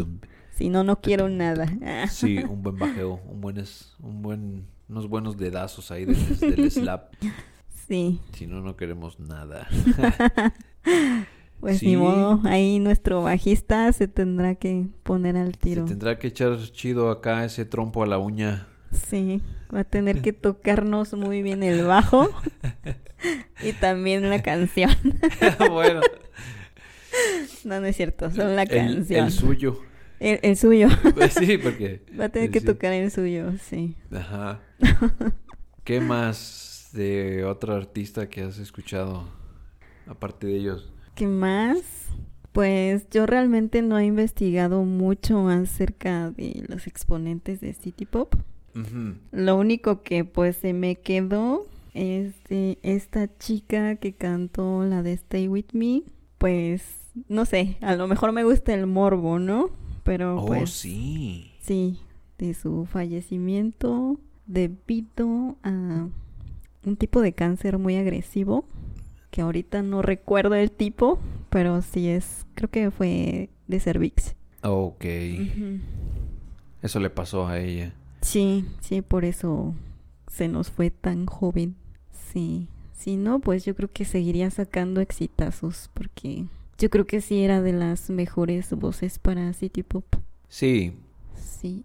Speaker 1: Si no, no quiero nada.
Speaker 2: Sí, un buen bajeo, un buen, es- un buen, unos buenos dedazos ahí del, del slap.
Speaker 1: Sí,
Speaker 2: Si no, no queremos nada.
Speaker 1: pues
Speaker 2: Sí.
Speaker 1: ni modo. Ahí nuestro bajista se tendrá que poner al
Speaker 2: Se
Speaker 1: tiro.
Speaker 2: tendrá que echar chido acá ese trompo a la uña.
Speaker 1: Sí, va a tener que tocarnos muy bien el bajo y también la canción.
Speaker 2: bueno,
Speaker 1: No, no es cierto, solo la
Speaker 2: el,
Speaker 1: canción.
Speaker 2: el suyo.
Speaker 1: El, el suyo.
Speaker 2: Pues sí, porque.
Speaker 1: Va a tener que
Speaker 2: sí.
Speaker 1: tocar el suyo, sí.
Speaker 2: Ajá. ¿Qué más de otro artista que has escuchado? Aparte de ellos.
Speaker 1: ¿Qué más? Pues yo realmente no he investigado mucho acerca de los exponentes de City Pop. Lo único que pues se me quedó es de esta chica que cantó la de Stay With Me. Pues no sé, a lo mejor me gusta el morbo, ¿no? Pero
Speaker 2: Oh,
Speaker 1: pues
Speaker 2: sí.
Speaker 1: sí, de su fallecimiento debido a un tipo de cáncer muy agresivo que ahorita no recuerdo el tipo, pero sí es, creo que fue de cervix.
Speaker 2: Ok. Eso le pasó a ella.
Speaker 1: Sí, sí, por eso se nos fue tan joven. Sí, si no, pues yo creo que seguiría sacando exitazos porque yo creo que sí era de las mejores voces para City Pop.
Speaker 2: Sí.
Speaker 1: Sí,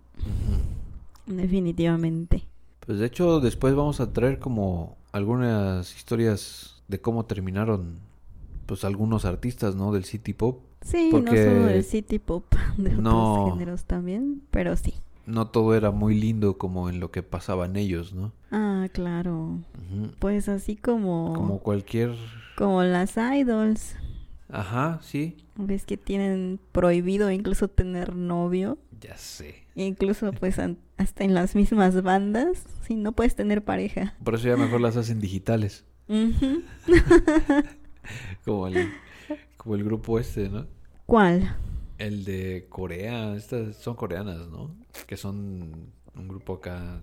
Speaker 1: definitivamente.
Speaker 2: Pues de hecho, después vamos a traer como algunas historias de cómo terminaron, pues algunos artistas, ¿no? Del City Pop.
Speaker 1: Sí,
Speaker 2: Porque-
Speaker 1: no solo del City Pop, de
Speaker 2: No.
Speaker 1: otros géneros también, pero sí.
Speaker 2: No todo era muy lindo como en lo que pasaban ellos, ¿no?
Speaker 1: Ah, claro. Pues así como
Speaker 2: Como cualquier...
Speaker 1: como las idols,
Speaker 2: Ajá, sí.
Speaker 1: ves que tienen prohibido incluso tener novio.
Speaker 2: Ya sé.
Speaker 1: Incluso pues hasta en las mismas bandas, si no puedes tener pareja.
Speaker 2: Por eso ya mejor las hacen digitales. Como el, como el grupo este, ¿no?
Speaker 1: ¿Cuál?
Speaker 2: El de Corea. Estas son coreanas, ¿no? Que son un grupo acá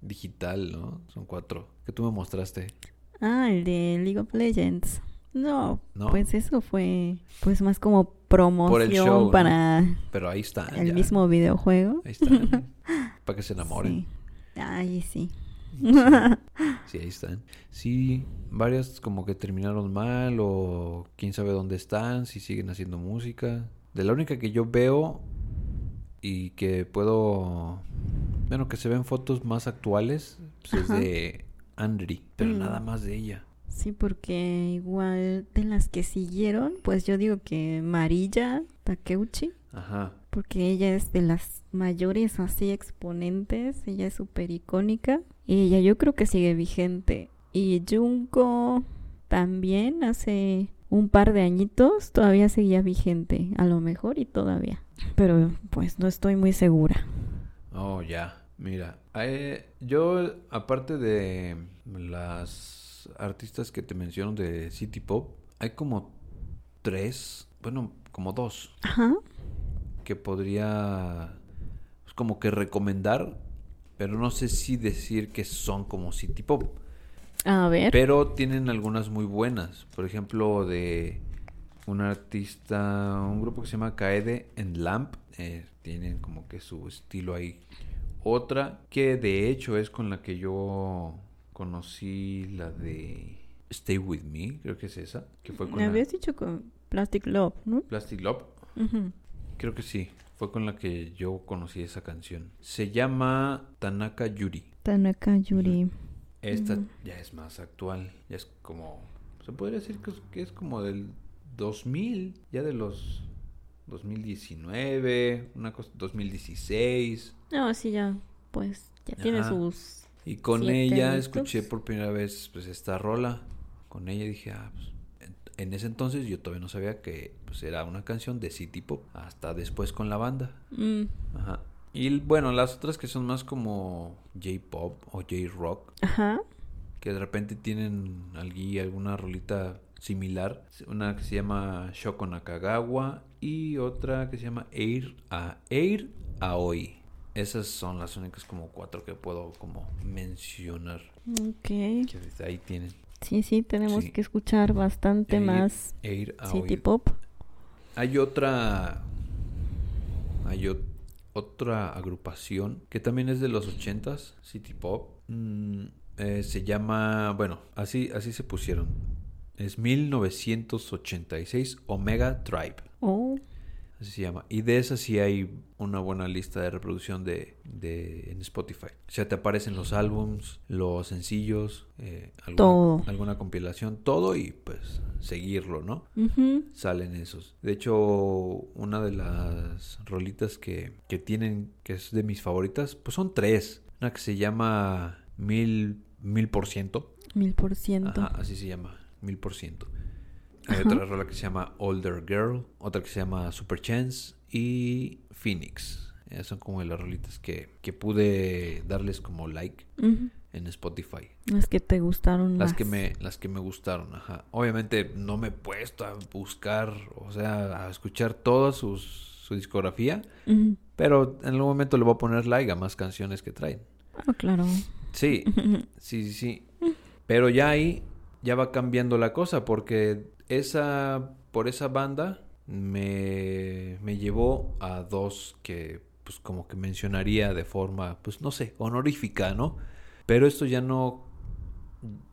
Speaker 2: digital, ¿no? Son cuatro. Que tú me mostraste.
Speaker 1: Ah, el de League of Legends. No,
Speaker 2: ¿No?
Speaker 1: pues eso fue pues más como promoción
Speaker 2: show, ¿no?
Speaker 1: para
Speaker 2: Pero ahí están.
Speaker 1: el
Speaker 2: ya.
Speaker 1: mismo videojuego.
Speaker 2: Ahí están. Para que se enamoren.
Speaker 1: Sí. Ay, sí.
Speaker 2: Sí, ahí están. Sí, varias como que terminaron mal o quién sabe dónde están, si siguen haciendo música. De la única que yo veo y que puedo, bueno, que se ven fotos más actuales, pues es de Andri, pero
Speaker 1: Mm.
Speaker 2: nada más de ella.
Speaker 1: Sí, porque igual de las que siguieron, pues yo digo que Marilla Takeuchi,
Speaker 2: Ajá.
Speaker 1: porque ella es de las mayores así exponentes, ella es súper icónica y ella yo creo que sigue vigente. Y Junko también hace un par de añitos todavía seguía vigente, a lo mejor y todavía. Pero pues no estoy muy segura.
Speaker 2: Oh, ya. Mira, eh, yo aparte de las artistas que te menciono de City Pop, hay como tres, bueno, como dos
Speaker 1: Ajá.
Speaker 2: que podría pues, como que recomendar, pero no sé si decir que son como City Pop,
Speaker 1: A ver.
Speaker 2: pero tienen algunas muy buenas. Por ejemplo, de un artista, un grupo que se llama Kaede en Lamp, eh, tienen como que su estilo ahí. Otra que de hecho es con la que yo conocí la de Stay With Me, creo que es esa, que fue con
Speaker 1: Me
Speaker 2: la
Speaker 1: habías dicho con Plastic Love, ¿no?
Speaker 2: Plastic Love.
Speaker 1: Ujú.
Speaker 2: Creo que sí. Fue con la que yo conocí esa canción. Se llama Tanaka Yuri.
Speaker 1: Tanaka Yuri.
Speaker 2: Esta
Speaker 1: Ujú.
Speaker 2: ya es más actual. Ya es como... Se podría decir que es, que es como del 2000. Ya de los 2019. Una cosa... 2016.
Speaker 1: No, sí, ya, pues, ya tiene
Speaker 2: Ajá.
Speaker 1: sus
Speaker 2: Y con
Speaker 1: Siete
Speaker 2: ella
Speaker 1: minutos.
Speaker 2: escuché por primera vez pues esta rola. Con ella dije, ah, pues, en- en ese entonces yo todavía no sabía que pues, era una canción de City Pop. Hasta después con la banda.
Speaker 1: Mm,
Speaker 2: Ajá. Y bueno, las otras que son más como J-Pop o J-Rock,
Speaker 1: Ajá.
Speaker 2: que de repente tienen allí alguna rolita similar. Una que se llama Shoko Nakagawa y otra que se llama Air, a Air Aoi. Esas son las únicas como cuatro que puedo como mencionar.
Speaker 1: Ok.
Speaker 2: Que desde ahí tienen.
Speaker 1: Sí, sí, tenemos
Speaker 2: Sí.
Speaker 1: que escuchar bastante
Speaker 2: Air-
Speaker 1: más
Speaker 2: Air Aoi.
Speaker 1: City Pop.
Speaker 2: Hay otra. Hay o- otra agrupación que también es de los ochentas, City Pop. Mm, eh, se llama. Bueno, así, así se pusieron. Es 1986 Omega Tribe.
Speaker 1: Oh,
Speaker 2: Así se llama. Y de esa sí hay una buena lista de reproducción de, de- en Spotify. O sea, te aparecen los álbums, los sencillos, eh, alguna,
Speaker 1: Todo.
Speaker 2: alguna compilación, todo y pues seguirlo, ¿no? salen esos. De hecho, una de las rolitas que, que tienen, que es de mis favoritas, pues son tres. Una que se llama Mil, mil por ciento.
Speaker 1: mil por ciento.
Speaker 2: Ajá, así se llama, mil por ciento. Hay
Speaker 1: Ajá.
Speaker 2: otra rola que se llama Older Girl, otra que se llama Super Chance y Phoenix. Esas son como las rolitas que, que pude darles como like en Spotify.
Speaker 1: Las que te gustaron
Speaker 2: Las
Speaker 1: más.
Speaker 2: que me, las que me gustaron, ajá. Obviamente no me he puesto a buscar, o sea, a escuchar toda sus, su discografía, pero en algún momento le voy a poner like a más canciones que traen.
Speaker 1: Ah, claro.
Speaker 2: Sí, sí, sí, sí. Pero ya ahí ya va cambiando la cosa porque esa, por esa banda me, me llevó a dos que pues como que mencionaría de forma, pues no sé, honorífica, ¿no? Pero estos ya no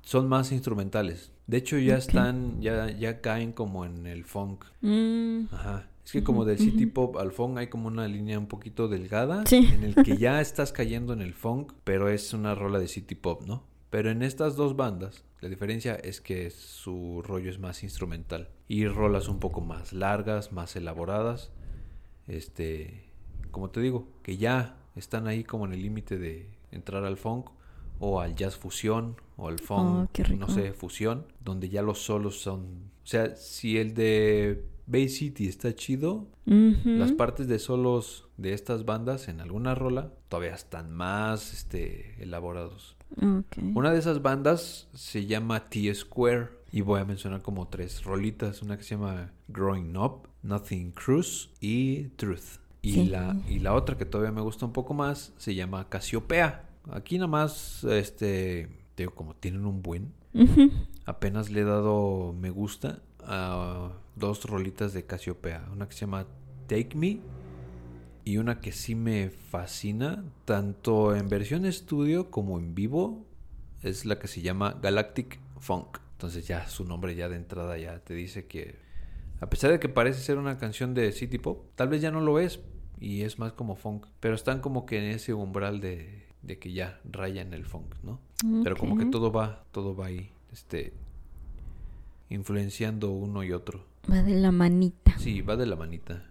Speaker 2: son más instrumentales. De hecho ya están, ya, ya caen como en el funk.
Speaker 1: Mm,
Speaker 2: Ajá. Es que como del city pop al funk hay como una línea un poquito delgada
Speaker 1: Sí.
Speaker 2: en el que ya estás cayendo en el funk, pero es una rola de city pop, ¿no? Pero en estas dos bandas, la diferencia es que su rollo es más instrumental y rolas un poco más largas, más elaboradas. Este, como te digo, que ya están ahí como en el límite de entrar al funk o al jazz fusión o al funk,
Speaker 1: Oh,
Speaker 2: no sé, fusión, donde ya los solos son, o sea, si el de Bay City está chido, las partes de solos de estas bandas en alguna rola todavía están más este elaborados. Una de esas bandas se llama T Square y voy a mencionar como tres rolitas, una que se llama Growing Up, Nothing Cruise y Truth. Y
Speaker 1: Sí.
Speaker 2: la y la otra que todavía me gusta un poco más se llama Casiopea. Aquí nada más este digo como tienen un buen. Apenas le he dado me gusta a dos rolitas de Casiopea. Una que se llama Take Me y una que sí me fascina, tanto en versión estudio como en vivo, es la que se llama Galactic Funk. Entonces ya su nombre ya de entrada ya te dice que a pesar de que parece ser una canción de City Pop, tal vez ya no lo es y es más como funk, pero están como que en ese umbral de, de que ya rayan el funk, ¿no? Pero como que todo va, todo va ahí, este, influenciando uno y otro.
Speaker 1: Va de la manita.
Speaker 2: Sí, va de la manita.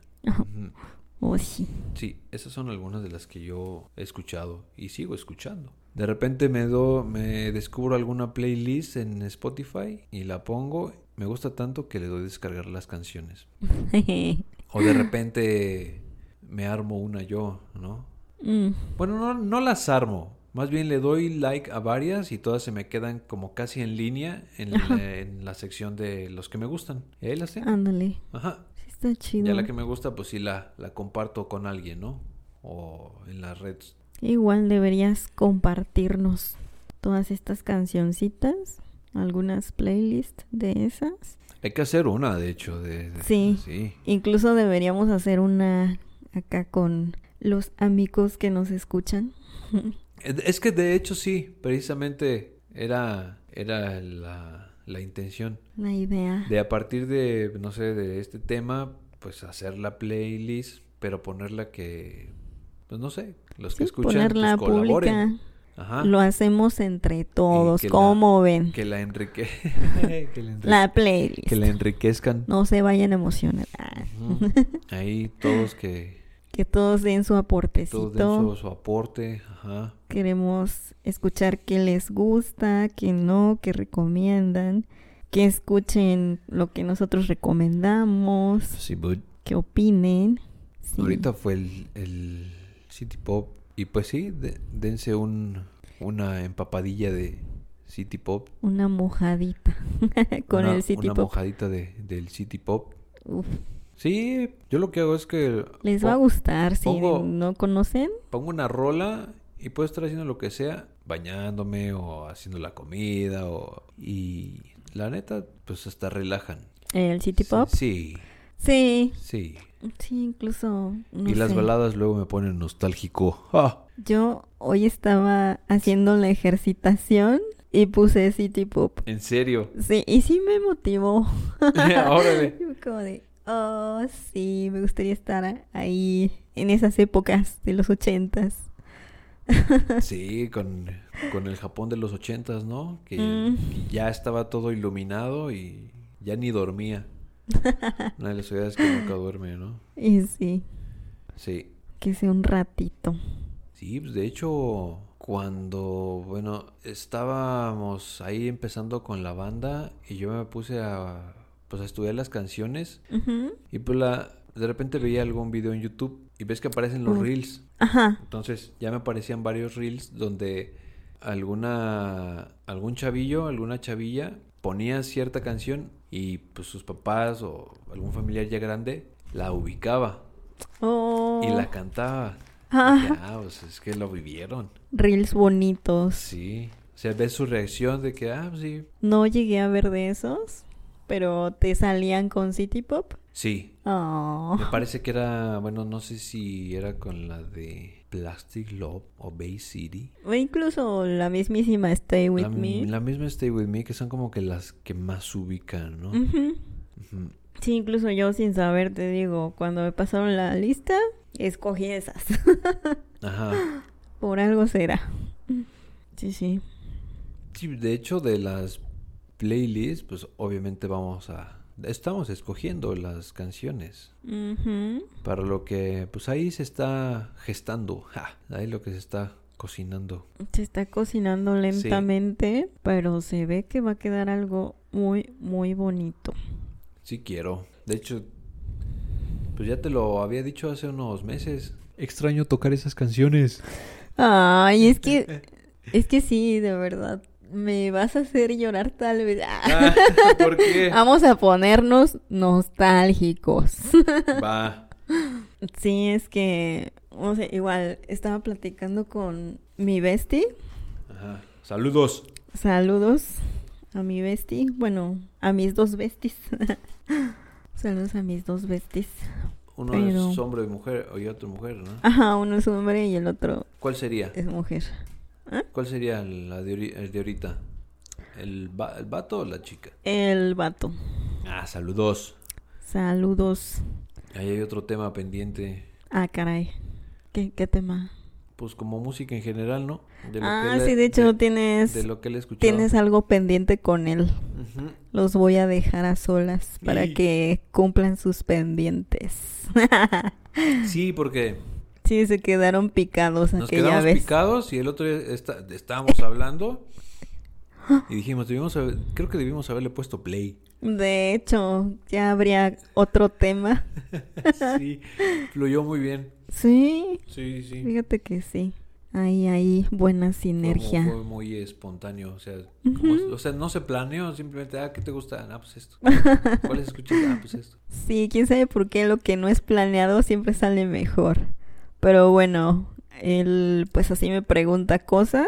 Speaker 1: Oh, sí.
Speaker 2: Sí, esas son algunas de las que yo he escuchado y sigo escuchando. De repente me do, me descubro alguna playlist en Spotify y la pongo. Me gusta tanto que le doy a descargar las canciones. O de repente me armo una yo, ¿no?
Speaker 1: Mm,
Speaker 2: Bueno, no, no las armo. Más bien le doy like a varias y todas se me quedan como casi en línea en, la, en la sección de los que me gustan. Y ahí las tengo.
Speaker 1: ándale.
Speaker 2: Ajá.
Speaker 1: Está chido.
Speaker 2: Ya la que me gusta, pues sí la, la comparto con alguien, ¿no? O en las redes.
Speaker 1: Igual deberías compartirnos todas estas cancioncitas, algunas playlists de esas.
Speaker 2: Hay que hacer una, de hecho. De, de-
Speaker 1: Sí.
Speaker 2: Sí.
Speaker 1: Incluso deberíamos hacer una acá con los amigos que nos escuchan.
Speaker 2: Es que de hecho sí, precisamente era, era la, la intención.
Speaker 1: La idea.
Speaker 2: De a partir de, no sé, de este tema, pues hacer la playlist, pero ponerla que, pues no sé, los que escuchan,
Speaker 1: ponerla
Speaker 2: pues colaboren.
Speaker 1: pública.
Speaker 2: Ajá.
Speaker 1: Lo hacemos entre todos.
Speaker 2: la-
Speaker 1: ¿Cómo ven?
Speaker 2: Que la enrique... que, la enrique-
Speaker 1: La playlist.
Speaker 2: que la enriquezcan.
Speaker 1: No se vayan a emocionar. Ah.
Speaker 2: Ahí todos que,
Speaker 1: Que todos den su aportecito.
Speaker 2: Todos den su, su aporte, ajá.
Speaker 1: Queremos escuchar qué les gusta, qué no, qué recomiendan, que escuchen lo que nosotros recomendamos,
Speaker 2: Sí, but
Speaker 1: que opinen. Sí.
Speaker 2: ahorita fue el, el City Pop. Y pues sí, de- dense un, una empapadilla de City Pop.
Speaker 1: Una mojadita con
Speaker 2: una,
Speaker 1: el City
Speaker 2: una
Speaker 1: Pop.
Speaker 2: mojadita de, del City Pop.
Speaker 1: Uf,
Speaker 2: Sí, yo lo que hago es que
Speaker 1: les va a gustar si no conocen.
Speaker 2: pongo una rola y puedo estar haciendo lo que sea, bañándome o haciendo la comida o y la neta pues hasta relajan.
Speaker 1: El City Pop.
Speaker 2: Sí,
Speaker 1: Sí,
Speaker 2: sí.
Speaker 1: sí, incluso. no
Speaker 2: y las baladas luego me ponen nostálgico. ¡Ah!
Speaker 1: Yo hoy estaba haciendo la ejercitación y puse City Pop.
Speaker 2: En serio.
Speaker 1: Sí, y sí me motivó.
Speaker 2: Órale.
Speaker 1: Como de, oh, sí, me gustaría estar ahí en esas épocas de los ochentas.
Speaker 2: Sí, con, con el Japón de los ochentas, ¿no? Que,
Speaker 1: Mm.
Speaker 2: que ya estaba todo iluminado y ya ni dormía. Una de las ciudades que nunca duerme, ¿no?
Speaker 1: Y sí,
Speaker 2: Sí.
Speaker 1: que sea un ratito.
Speaker 2: Sí, pues de hecho, cuando, bueno, estábamos ahí empezando con la banda y yo me puse a, pues a estudiar las canciones y pues la, de repente veía algún video en YouTube y ves que aparecen los reels.
Speaker 1: Ajá.
Speaker 2: Entonces ya me aparecían varios reels donde alguna, algún chavillo, alguna chavilla ponía cierta canción y pues sus papás o algún familiar ya grande la ubicaba
Speaker 1: Oh,
Speaker 2: y la cantaba.
Speaker 1: Ah.
Speaker 2: Ya, pues es que lo vivieron.
Speaker 1: reels bonitos.
Speaker 2: Sí. O sea, ves su reacción de que, ah, pues sí.
Speaker 1: No llegué a ver de esos, pero te salían con City Pop.
Speaker 2: Sí.
Speaker 1: Oh.
Speaker 2: Me parece que era, bueno, no sé si era con la de Plastic Love o Bay City.
Speaker 1: O incluso la mismísima Stay With
Speaker 2: la,
Speaker 1: Me.
Speaker 2: la misma Stay With Me, que son como que las que más ubican, ¿no?
Speaker 1: Sí, incluso yo sin saber te digo, cuando me pasaron la lista, escogí esas.
Speaker 2: Ajá.
Speaker 1: Por algo será. Sí, sí.
Speaker 2: Sí, de hecho, de las playlists, pues obviamente vamos a... Estamos escogiendo las canciones. Para lo que, pues ahí se está gestando. Ja, ahí lo que se está cocinando.
Speaker 1: Se está cocinando lentamente, pero se ve que va a quedar algo muy, muy bonito.
Speaker 2: Sí quiero. De hecho, pues ya te lo había dicho hace unos meses. Extraño tocar esas canciones.
Speaker 1: Ay, es que, es que sí, de verdad. Me vas a hacer llorar tal vez.
Speaker 2: Ah, ¿Por qué?
Speaker 1: Vamos a ponernos nostálgicos.
Speaker 2: Va.
Speaker 1: Sí, es que, o sea, igual estaba platicando con mi bestie.
Speaker 2: Ajá. Saludos.
Speaker 1: Saludos a mi bestie. Bueno, a mis dos besties. Saludos a mis dos besties.
Speaker 2: Uno
Speaker 1: Pero-
Speaker 2: es hombre y mujer y otro mujer, ¿no?
Speaker 1: Ajá, uno es hombre y el otro
Speaker 2: ¿Cuál sería?
Speaker 1: es mujer.
Speaker 2: ¿Cuál sería la de, el de ahorita? ¿El, va- ¿El vato o la chica?
Speaker 1: El vato.
Speaker 2: Ah, saludos.
Speaker 1: Saludos.
Speaker 2: Ahí hay otro tema pendiente.
Speaker 1: Ah, caray. ¿Qué, qué tema?
Speaker 2: Pues como música en general, ¿no? De lo
Speaker 1: Ah,
Speaker 2: que
Speaker 1: sí, de hecho
Speaker 2: de,
Speaker 1: tienes,
Speaker 2: de lo que escuchó.
Speaker 1: tienes algo pendiente con él. Los voy a dejar a solas para
Speaker 2: Y-
Speaker 1: que cumplan sus pendientes.
Speaker 2: Sí, porque
Speaker 1: sí, se quedaron picados
Speaker 2: nos
Speaker 1: aquella
Speaker 2: quedamos
Speaker 1: vez.
Speaker 2: picados y el otro día está- estábamos hablando y dijimos, debimos haber- creo que debimos haberle puesto play.
Speaker 1: De hecho, ya habría otro tema.
Speaker 2: Sí, fluyó muy bien.
Speaker 1: Sí,
Speaker 2: Sí, sí.
Speaker 1: fíjate que sí. Ahí, ahí, buena sinergia.
Speaker 2: Fue, muy espontáneo, o sea, como- o sea, no se planeó, simplemente, ah, ¿qué te gusta? Ah, pues esto. ¿Cuáles escuchas? Ah, pues esto.
Speaker 1: Sí, quién sabe por qué lo que no es planeado siempre sale mejor. Pero bueno, él pues así me pregunta cosas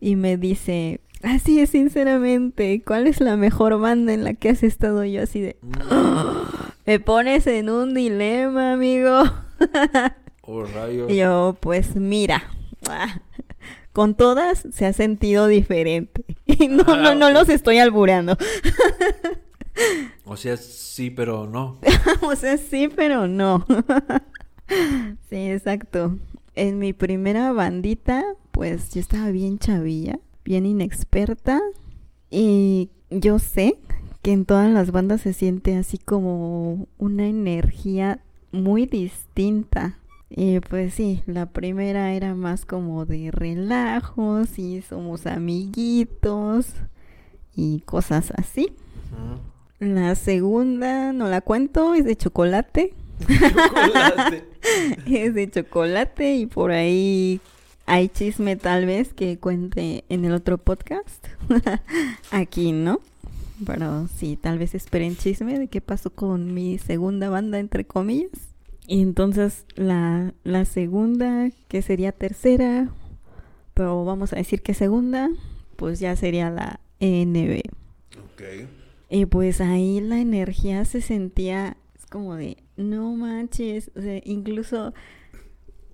Speaker 1: y me dice, así es sinceramente, ¿cuál es la mejor banda en la que has estado? Yo así de, me pones en un dilema, amigo.
Speaker 2: Oh, rayos.
Speaker 1: Y yo, pues mira, con todas se ha sentido diferente. Y no,
Speaker 2: Ah,
Speaker 1: no, no los estoy alburando.
Speaker 2: O sea, sí, pero no.
Speaker 1: o sea, sí, pero no. sí, exacto. En mi primera bandita, pues yo estaba bien chavilla, bien inexperta. Y yo sé que en todas las bandas se siente así como una energía muy distinta. Y pues sí, la primera era más como de relajos y somos amiguitos y cosas así. La segunda no la cuento, es de chocolate.
Speaker 2: Chocolate.
Speaker 1: es de chocolate y por ahí hay chisme tal vez que cuente en el otro podcast. Aquí, ¿no? Pero sí, tal vez esperen chisme de qué pasó con mi segunda banda, entre comillas. Y entonces la, la segunda, que sería tercera, pero vamos a decir que segunda, pues ya sería la ENB.
Speaker 2: Ok.
Speaker 1: Y pues ahí la energía se sentía como de, no manches, o sea, incluso,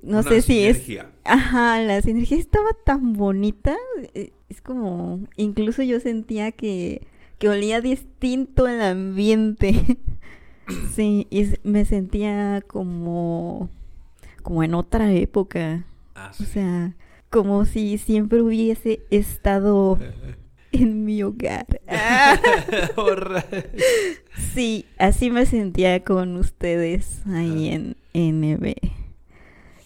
Speaker 1: no
Speaker 2: Una
Speaker 1: sé si es... Ajá, la sinergia estaba tan bonita, eh, es como, incluso yo sentía que, que olía distinto el ambiente. sí, y me sentía como, como en otra época,
Speaker 2: Ah,
Speaker 1: o sea, como si siempre hubiese estado en mi hogar. Sí, así me sentía con ustedes ahí en NB.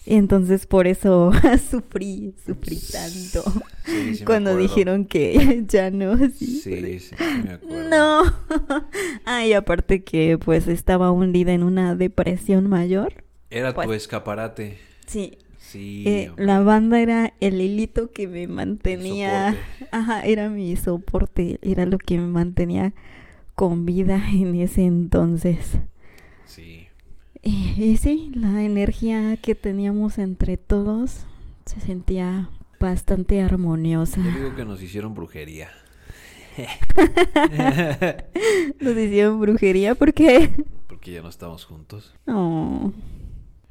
Speaker 1: Entonces por eso sufrí, sufrí tanto.
Speaker 2: Sí, sí me
Speaker 1: Cuando dijeron que ya no, sí.
Speaker 2: Sí, sí, sí me acuerdo.
Speaker 1: No. Ay, aparte que pues estaba hundida en una depresión mayor.
Speaker 2: Era tu
Speaker 1: Pues-
Speaker 2: escaparate.
Speaker 1: Sí.
Speaker 2: Sí.
Speaker 1: eh, la banda era el hilito que me mantenía. Ajá, era mi soporte, era lo que me mantenía con vida en ese entonces.
Speaker 2: Sí.
Speaker 1: Y, y sí, la energía que teníamos entre todos se sentía bastante armoniosa.
Speaker 2: Yo digo que nos hicieron brujería.
Speaker 1: Nos hicieron brujería porque...
Speaker 2: Porque ya no estamos juntos.
Speaker 1: Oh.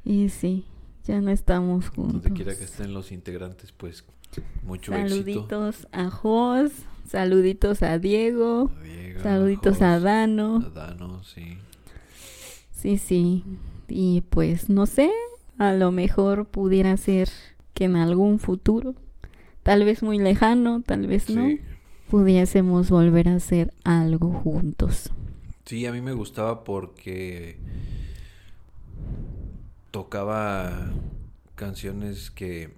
Speaker 1: Y sí, ya no estamos juntos.
Speaker 2: Donde quiera que estén los integrantes, pues mucho éxito.
Speaker 1: Saluditos a Jos, saluditos a Diego,
Speaker 2: A Diego,
Speaker 1: saluditos a
Speaker 2: Jos,
Speaker 1: Dano.
Speaker 2: a Dano, sí.
Speaker 1: Sí, sí. Y pues no sé, a lo mejor pudiera ser que en algún futuro, tal vez muy lejano, tal vez no,
Speaker 2: Sí.
Speaker 1: pudiésemos volver a hacer algo juntos.
Speaker 2: Sí, a mí me gustaba porque tocaba canciones que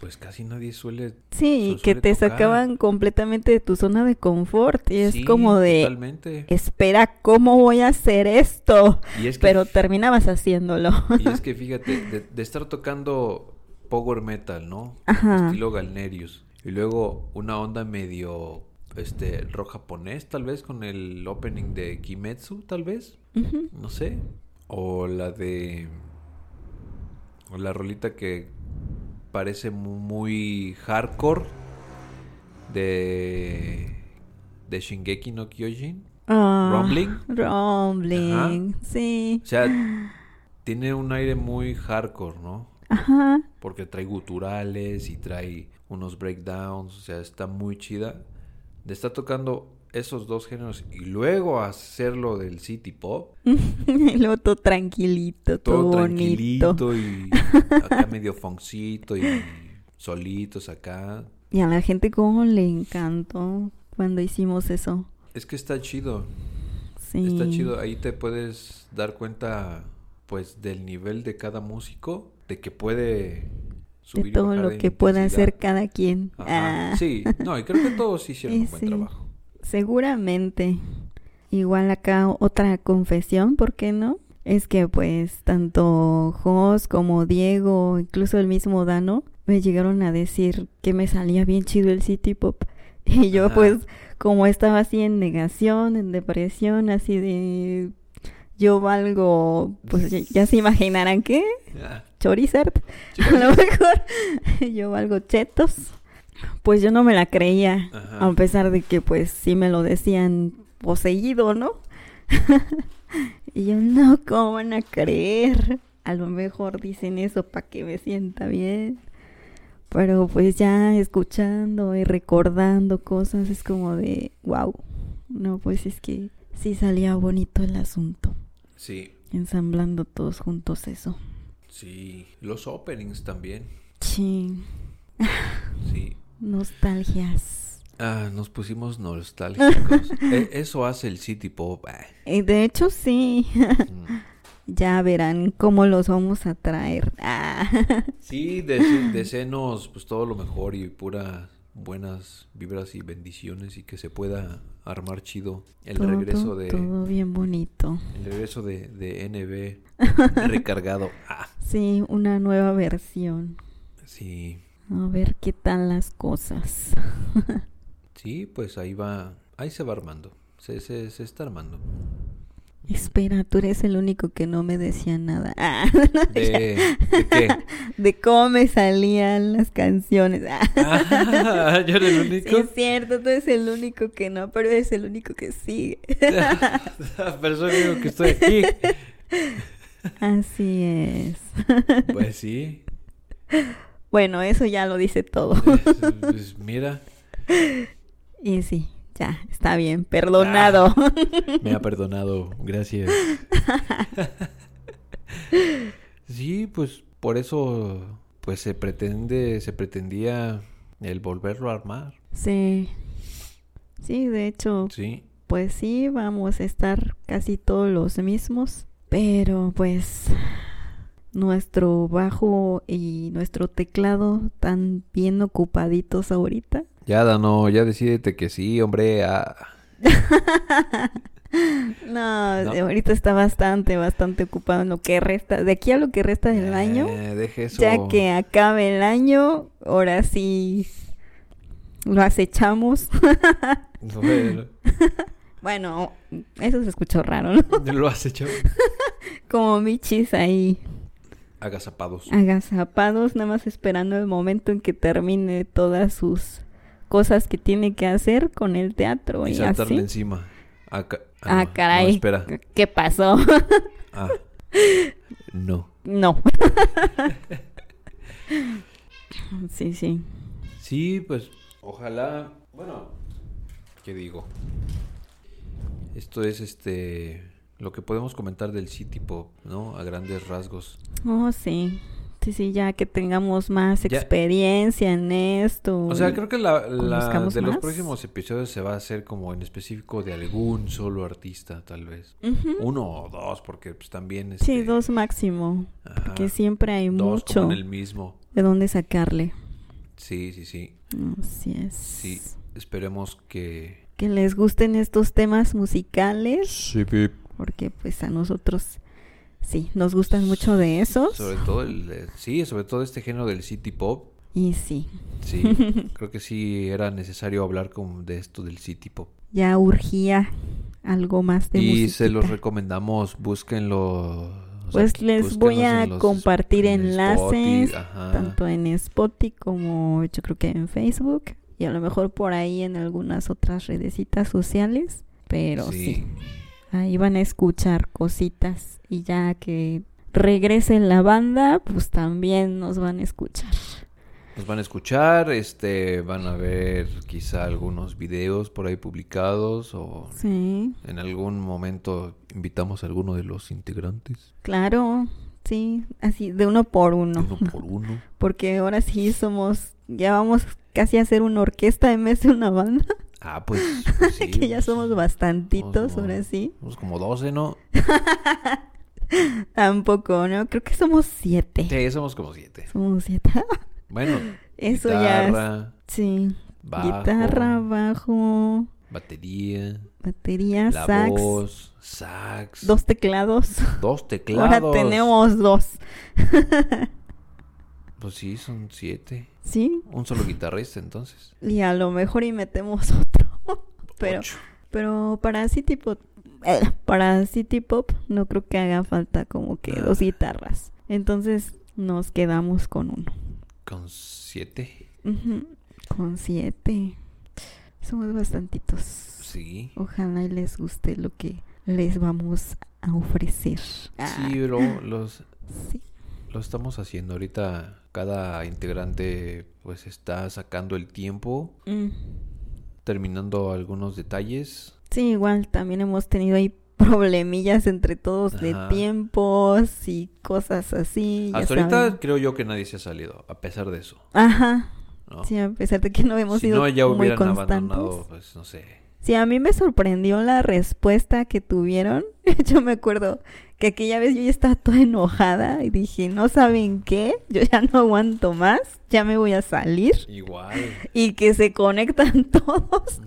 Speaker 2: pues casi nadie suele
Speaker 1: Sí, que te
Speaker 2: tocar.
Speaker 1: sacaban completamente de tu zona de confort y es
Speaker 2: Sí,
Speaker 1: como de,
Speaker 2: totalmente.
Speaker 1: espera, ¿cómo voy a hacer esto?
Speaker 2: Y es que,
Speaker 1: Pero terminabas haciéndolo.
Speaker 2: y es que fíjate, de, de estar tocando power metal, ¿no?
Speaker 1: Ajá.
Speaker 2: Estilo Galnerius. Y luego una onda medio este rock japonés, tal vez, con el opening de Kimetsu, tal vez. No sé. O la de. La rolita que parece mu- muy hardcore. De. De Shingeki no Kyojin.
Speaker 1: Ah,
Speaker 2: Rumbling.
Speaker 1: Rumbling, sí.
Speaker 2: O sea, tiene un aire muy hardcore, ¿no?
Speaker 1: Ajá.
Speaker 2: Porque trae guturales y trae unos breakdowns. O sea, está muy chida. De estar tocando esos dos géneros y luego hacerlo del city pop.
Speaker 1: y luego todo tranquilito, todo,
Speaker 2: todo
Speaker 1: bonito.
Speaker 2: tranquilito y acá medio foncito y solitos acá.
Speaker 1: Y a la gente como le encantó cuando hicimos eso.
Speaker 2: Es que está chido,
Speaker 1: Sí.
Speaker 2: está chido. Ahí te puedes dar cuenta, pues, del nivel de cada músico, de que puede
Speaker 1: De
Speaker 2: subir y
Speaker 1: todo
Speaker 2: bajar
Speaker 1: lo
Speaker 2: de
Speaker 1: que puede
Speaker 2: intensidad.
Speaker 1: hacer cada quien.
Speaker 2: Ajá,
Speaker 1: Ah,
Speaker 2: Sí, no, y creo que todos hicieron
Speaker 1: Y
Speaker 2: un buen
Speaker 1: sí.
Speaker 2: trabajo.
Speaker 1: Seguramente. Igual acá otra confesión, ¿por qué no? Es que pues tanto Jos como Diego, incluso el mismo Dano, me llegaron a decir que me salía bien chido el city pop. Y yo
Speaker 2: Ajá.
Speaker 1: pues como estaba así en negación, en depresión, así de yo valgo, pues ya, ya se imaginarán qué,
Speaker 2: Ah,
Speaker 1: Chorizard, a lo mejor yo valgo chetos. Pues yo no me la creía,
Speaker 2: Ajá.
Speaker 1: a pesar de que pues sí me lo decían poseído, ¿no? y yo, no, ¿cómo van a creer? A lo mejor dicen eso para que me sienta bien. Pero pues ya escuchando y recordando cosas es como de, wow. No, pues es que sí salía bonito el asunto.
Speaker 2: Sí,
Speaker 1: Ensamblando todos juntos eso.
Speaker 2: sí. Los openings también.
Speaker 1: Sí,
Speaker 2: Sí.
Speaker 1: Nostalgias.
Speaker 2: Ah, nos pusimos nostálgicos. E- eso hace el city pop.
Speaker 1: Y de hecho sí,
Speaker 2: Mm.
Speaker 1: ya verán cómo los vamos a traer. Ah.
Speaker 2: Sí, dese- desenos pues todo lo mejor y pura buenas vibras y bendiciones y que se pueda armar chido el
Speaker 1: Todo,
Speaker 2: regreso de
Speaker 1: Todo bien bonito.
Speaker 2: el regreso de, de NB recargado. Ah,
Speaker 1: Sí, una nueva versión.
Speaker 2: sí.
Speaker 1: A ver qué tal las cosas.
Speaker 2: Sí, pues ahí va, ahí se va armando. Se, se, se está armando.
Speaker 1: Espera, tú eres el único que no me decía nada. Ah,
Speaker 2: ¿De, ¿de qué?
Speaker 1: de cómo me salían las canciones. Ah.
Speaker 2: Ah, ¿Yo era el
Speaker 1: Sí,
Speaker 2: único?
Speaker 1: es cierto, tú eres el único que no, pero eres el único que sigue.
Speaker 2: Pero soy el único que estoy aquí.
Speaker 1: Así es.
Speaker 2: Pues sí.
Speaker 1: Bueno, eso ya lo dice todo.
Speaker 2: Pues, pues, mira,
Speaker 1: Y sí, ya, está bien, perdonado.
Speaker 2: me ha perdonado. Gracias. Sí, pues por eso pues se pretende, se pretendía el volverlo a armar.
Speaker 1: Sí. Sí, de hecho,
Speaker 2: Sí.
Speaker 1: pues sí, vamos a estar casi todos los mismos, pero pues nuestro bajo y nuestro teclado están bien ocupaditos ahorita.
Speaker 2: Ya, Dano, ya decídete que sí, hombre. ah.
Speaker 1: No,
Speaker 2: No.
Speaker 1: ahorita está bastante, bastante ocupado en lo que resta, de aquí a lo que resta del año.
Speaker 2: Eh, deje eso.
Speaker 1: Ya que acabe el año, ahora sí lo acechamos.
Speaker 2: Bueno,
Speaker 1: bueno, eso se escuchó raro, ¿no?
Speaker 2: lo has hecho.
Speaker 1: Como michis ahí
Speaker 2: Agazapados.
Speaker 1: agazapados, nada más esperando el momento en que termine todas sus cosas que tiene que hacer con el teatro
Speaker 2: Y
Speaker 1: y,
Speaker 2: saltarle
Speaker 1: así.
Speaker 2: encima. Ah, ca- ah,
Speaker 1: Ah,
Speaker 2: no, no,
Speaker 1: caray.
Speaker 2: espera.
Speaker 1: ¿Qué pasó?
Speaker 2: Ah. No.
Speaker 1: no. sí, sí.
Speaker 2: Sí, pues ojalá. Bueno, ¿qué digo? Esto es este. Lo que podemos comentar del City Pop, ¿no? A grandes rasgos.
Speaker 1: Oh, sí. Sí, sí, ya que tengamos más
Speaker 2: Ya.
Speaker 1: experiencia en esto.
Speaker 2: O sea, creo que la, la- de los próximos episodios se va a hacer como en específico de algún solo artista, tal vez. Uno o dos, porque pues también.
Speaker 1: Sí,
Speaker 2: este,
Speaker 1: dos máximo.
Speaker 2: ajá,
Speaker 1: Porque siempre hay
Speaker 2: dos como
Speaker 1: mucho
Speaker 2: en el mismo.
Speaker 1: de dónde sacarle.
Speaker 2: Sí, sí, sí.
Speaker 1: Así es.
Speaker 2: Sí, esperemos que...
Speaker 1: Que les gusten estos temas musicales.
Speaker 2: Sí, pip.
Speaker 1: Porque pues a nosotros sí, nos gustan mucho de esos.
Speaker 2: Sobre todo el... Sí, sobre todo este género del City Pop.
Speaker 1: Y sí,
Speaker 2: Sí, creo que sí era necesario hablar como de esto del City Pop.
Speaker 1: ya urgía algo más de
Speaker 2: Y se los recomendamos, búsquenlo. sea,
Speaker 1: Pues les voy a
Speaker 2: en
Speaker 1: compartir
Speaker 2: en
Speaker 1: enlaces,
Speaker 2: Spotify,
Speaker 1: tanto en Spotify como yo creo que en Facebook y a lo mejor por ahí en algunas otras redecitas sociales, pero sí. Ahí van a escuchar cositas y ya que regrese la banda, pues también nos van a escuchar.
Speaker 2: Nos van a escuchar, este, van a ver quizá algunos videos por ahí publicados o
Speaker 1: Sí,
Speaker 2: en algún momento invitamos a alguno de los integrantes.
Speaker 1: claro, sí, así de uno por uno,
Speaker 2: Uno por uno.
Speaker 1: porque ahora sí somos, ya vamos casi a hacer una orquesta en vez de una banda,
Speaker 2: Ah, pues, pues sí,
Speaker 1: que ya
Speaker 2: pues,
Speaker 1: somos bastantitos,
Speaker 2: somos-
Speaker 1: ahora sí.
Speaker 2: Somos como 12, ¿no?
Speaker 1: Tampoco, ¿no? Creo que somos siete.
Speaker 2: Sí, somos como 7.
Speaker 1: Somos siete.
Speaker 2: Bueno,
Speaker 1: Eso ya es-
Speaker 2: guitarra,
Speaker 1: Sí.
Speaker 2: bajo,
Speaker 1: Guitarra, bajo,
Speaker 2: batería,
Speaker 1: batería,
Speaker 2: la
Speaker 1: sax,
Speaker 2: voz, sax,
Speaker 1: dos teclados.
Speaker 2: dos teclados.
Speaker 1: Ahora tenemos dos.
Speaker 2: Pues sí, son siete.
Speaker 1: ¿Sí?
Speaker 2: Un solo guitarrista, entonces.
Speaker 1: Y a lo mejor y metemos otro. Pero,
Speaker 2: Ocho.
Speaker 1: pero para City Pop, eh, para City Pop no creo que haga falta como que
Speaker 2: Ah.
Speaker 1: dos guitarras. Entonces nos quedamos con uno.
Speaker 2: Con siete.
Speaker 1: Con siete. Somos bastantitos.
Speaker 2: Sí.
Speaker 1: Ojalá y les guste lo que les vamos a ofrecer. Ah,
Speaker 2: Sí, lo, los,
Speaker 1: sí.
Speaker 2: lo estamos haciendo. Ahorita cada integrante pues está sacando el tiempo,
Speaker 1: Mm.
Speaker 2: Terminando algunos detalles.
Speaker 1: Sí, igual también hemos tenido ahí problemillas entre todos de tiempos y cosas así. ya
Speaker 2: Hasta ahorita
Speaker 1: saben.
Speaker 2: creo yo que nadie se ha salido, a pesar de eso.
Speaker 1: Ajá.
Speaker 2: ¿no?
Speaker 1: Sí, a pesar de que no hemos
Speaker 2: si
Speaker 1: sido
Speaker 2: no, ya
Speaker 1: muy constantes.
Speaker 2: abandonado, pues no sé,
Speaker 1: Sí, a mí me sorprendió la respuesta que tuvieron. Yo me acuerdo que aquella vez yo ya estaba toda enojada y dije, no saben qué, yo ya no aguanto más, ya me voy a salir.
Speaker 2: Igual.
Speaker 1: Y que se conectan todos.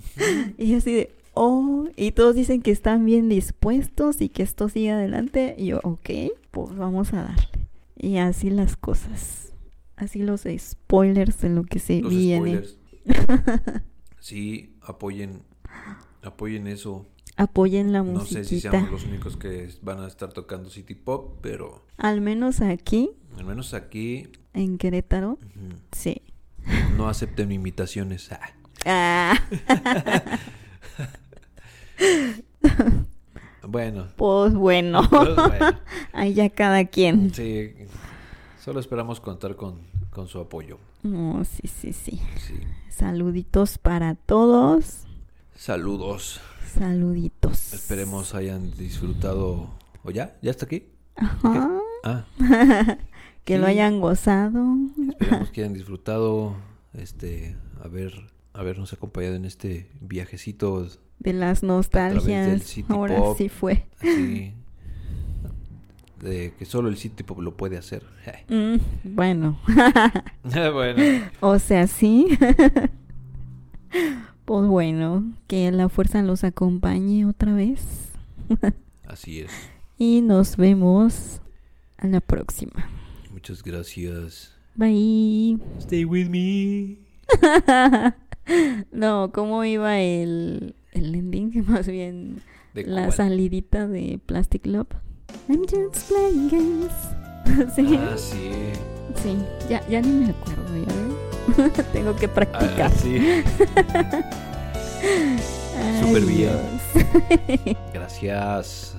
Speaker 1: Y yo así de, oh, y todos dicen que están bien dispuestos y que esto sigue adelante. Y yo, ok, pues vamos a darle. Y así las cosas. Así los spoilers de lo que se
Speaker 2: Los
Speaker 1: viene.
Speaker 2: spoilers. Sí, apoyen, apoyen eso.
Speaker 1: Apoyen la
Speaker 2: No sé si seamos los únicos que van a estar tocando City Pop, pero
Speaker 1: Al menos aquí,
Speaker 2: al menos aquí
Speaker 1: en Querétaro, sí.
Speaker 2: no acepten invitaciones. Ah.
Speaker 1: Ah,
Speaker 2: Bueno,
Speaker 1: pues bueno.
Speaker 2: pues bueno,
Speaker 1: Ahí ya cada quien.
Speaker 2: sí, solo esperamos contar con, con su apoyo.
Speaker 1: No, sí, sí, sí.
Speaker 2: Sí.
Speaker 1: Saluditos para todos.
Speaker 2: Saludos.
Speaker 1: Saluditos.
Speaker 2: Esperemos hayan disfrutado. ¿O ya? ¿Ya está aquí?
Speaker 1: Ajá.
Speaker 2: Ah,
Speaker 1: Que lo hayan gozado.
Speaker 2: esperamos que hayan disfrutado. Este, haber, habernos acompañado en este viajecito
Speaker 1: De las
Speaker 2: del
Speaker 1: nostalgias. Ahora
Speaker 2: Pop.
Speaker 1: sí fue.
Speaker 2: así. De que solo el City Pop lo puede hacer.
Speaker 1: Mm, bueno.
Speaker 2: bueno,
Speaker 1: o sea, sí. Pues bueno, que la fuerza los acompañe otra vez.
Speaker 2: así es.
Speaker 1: Y nos vemos a la próxima.
Speaker 2: Muchas gracias.
Speaker 1: Bye.
Speaker 2: Stay with me.
Speaker 1: no, ¿cómo iba el, el ending? Más bien
Speaker 2: ¿De
Speaker 1: la
Speaker 2: cuál?
Speaker 1: salidita de Plastic Love. I'm just playing games. sí,
Speaker 2: Ah, sí.
Speaker 1: sí, ya, ya ni me acuerdo, ya. Tengo que practicar.
Speaker 2: Ah, sí. Súper bien. Gracias.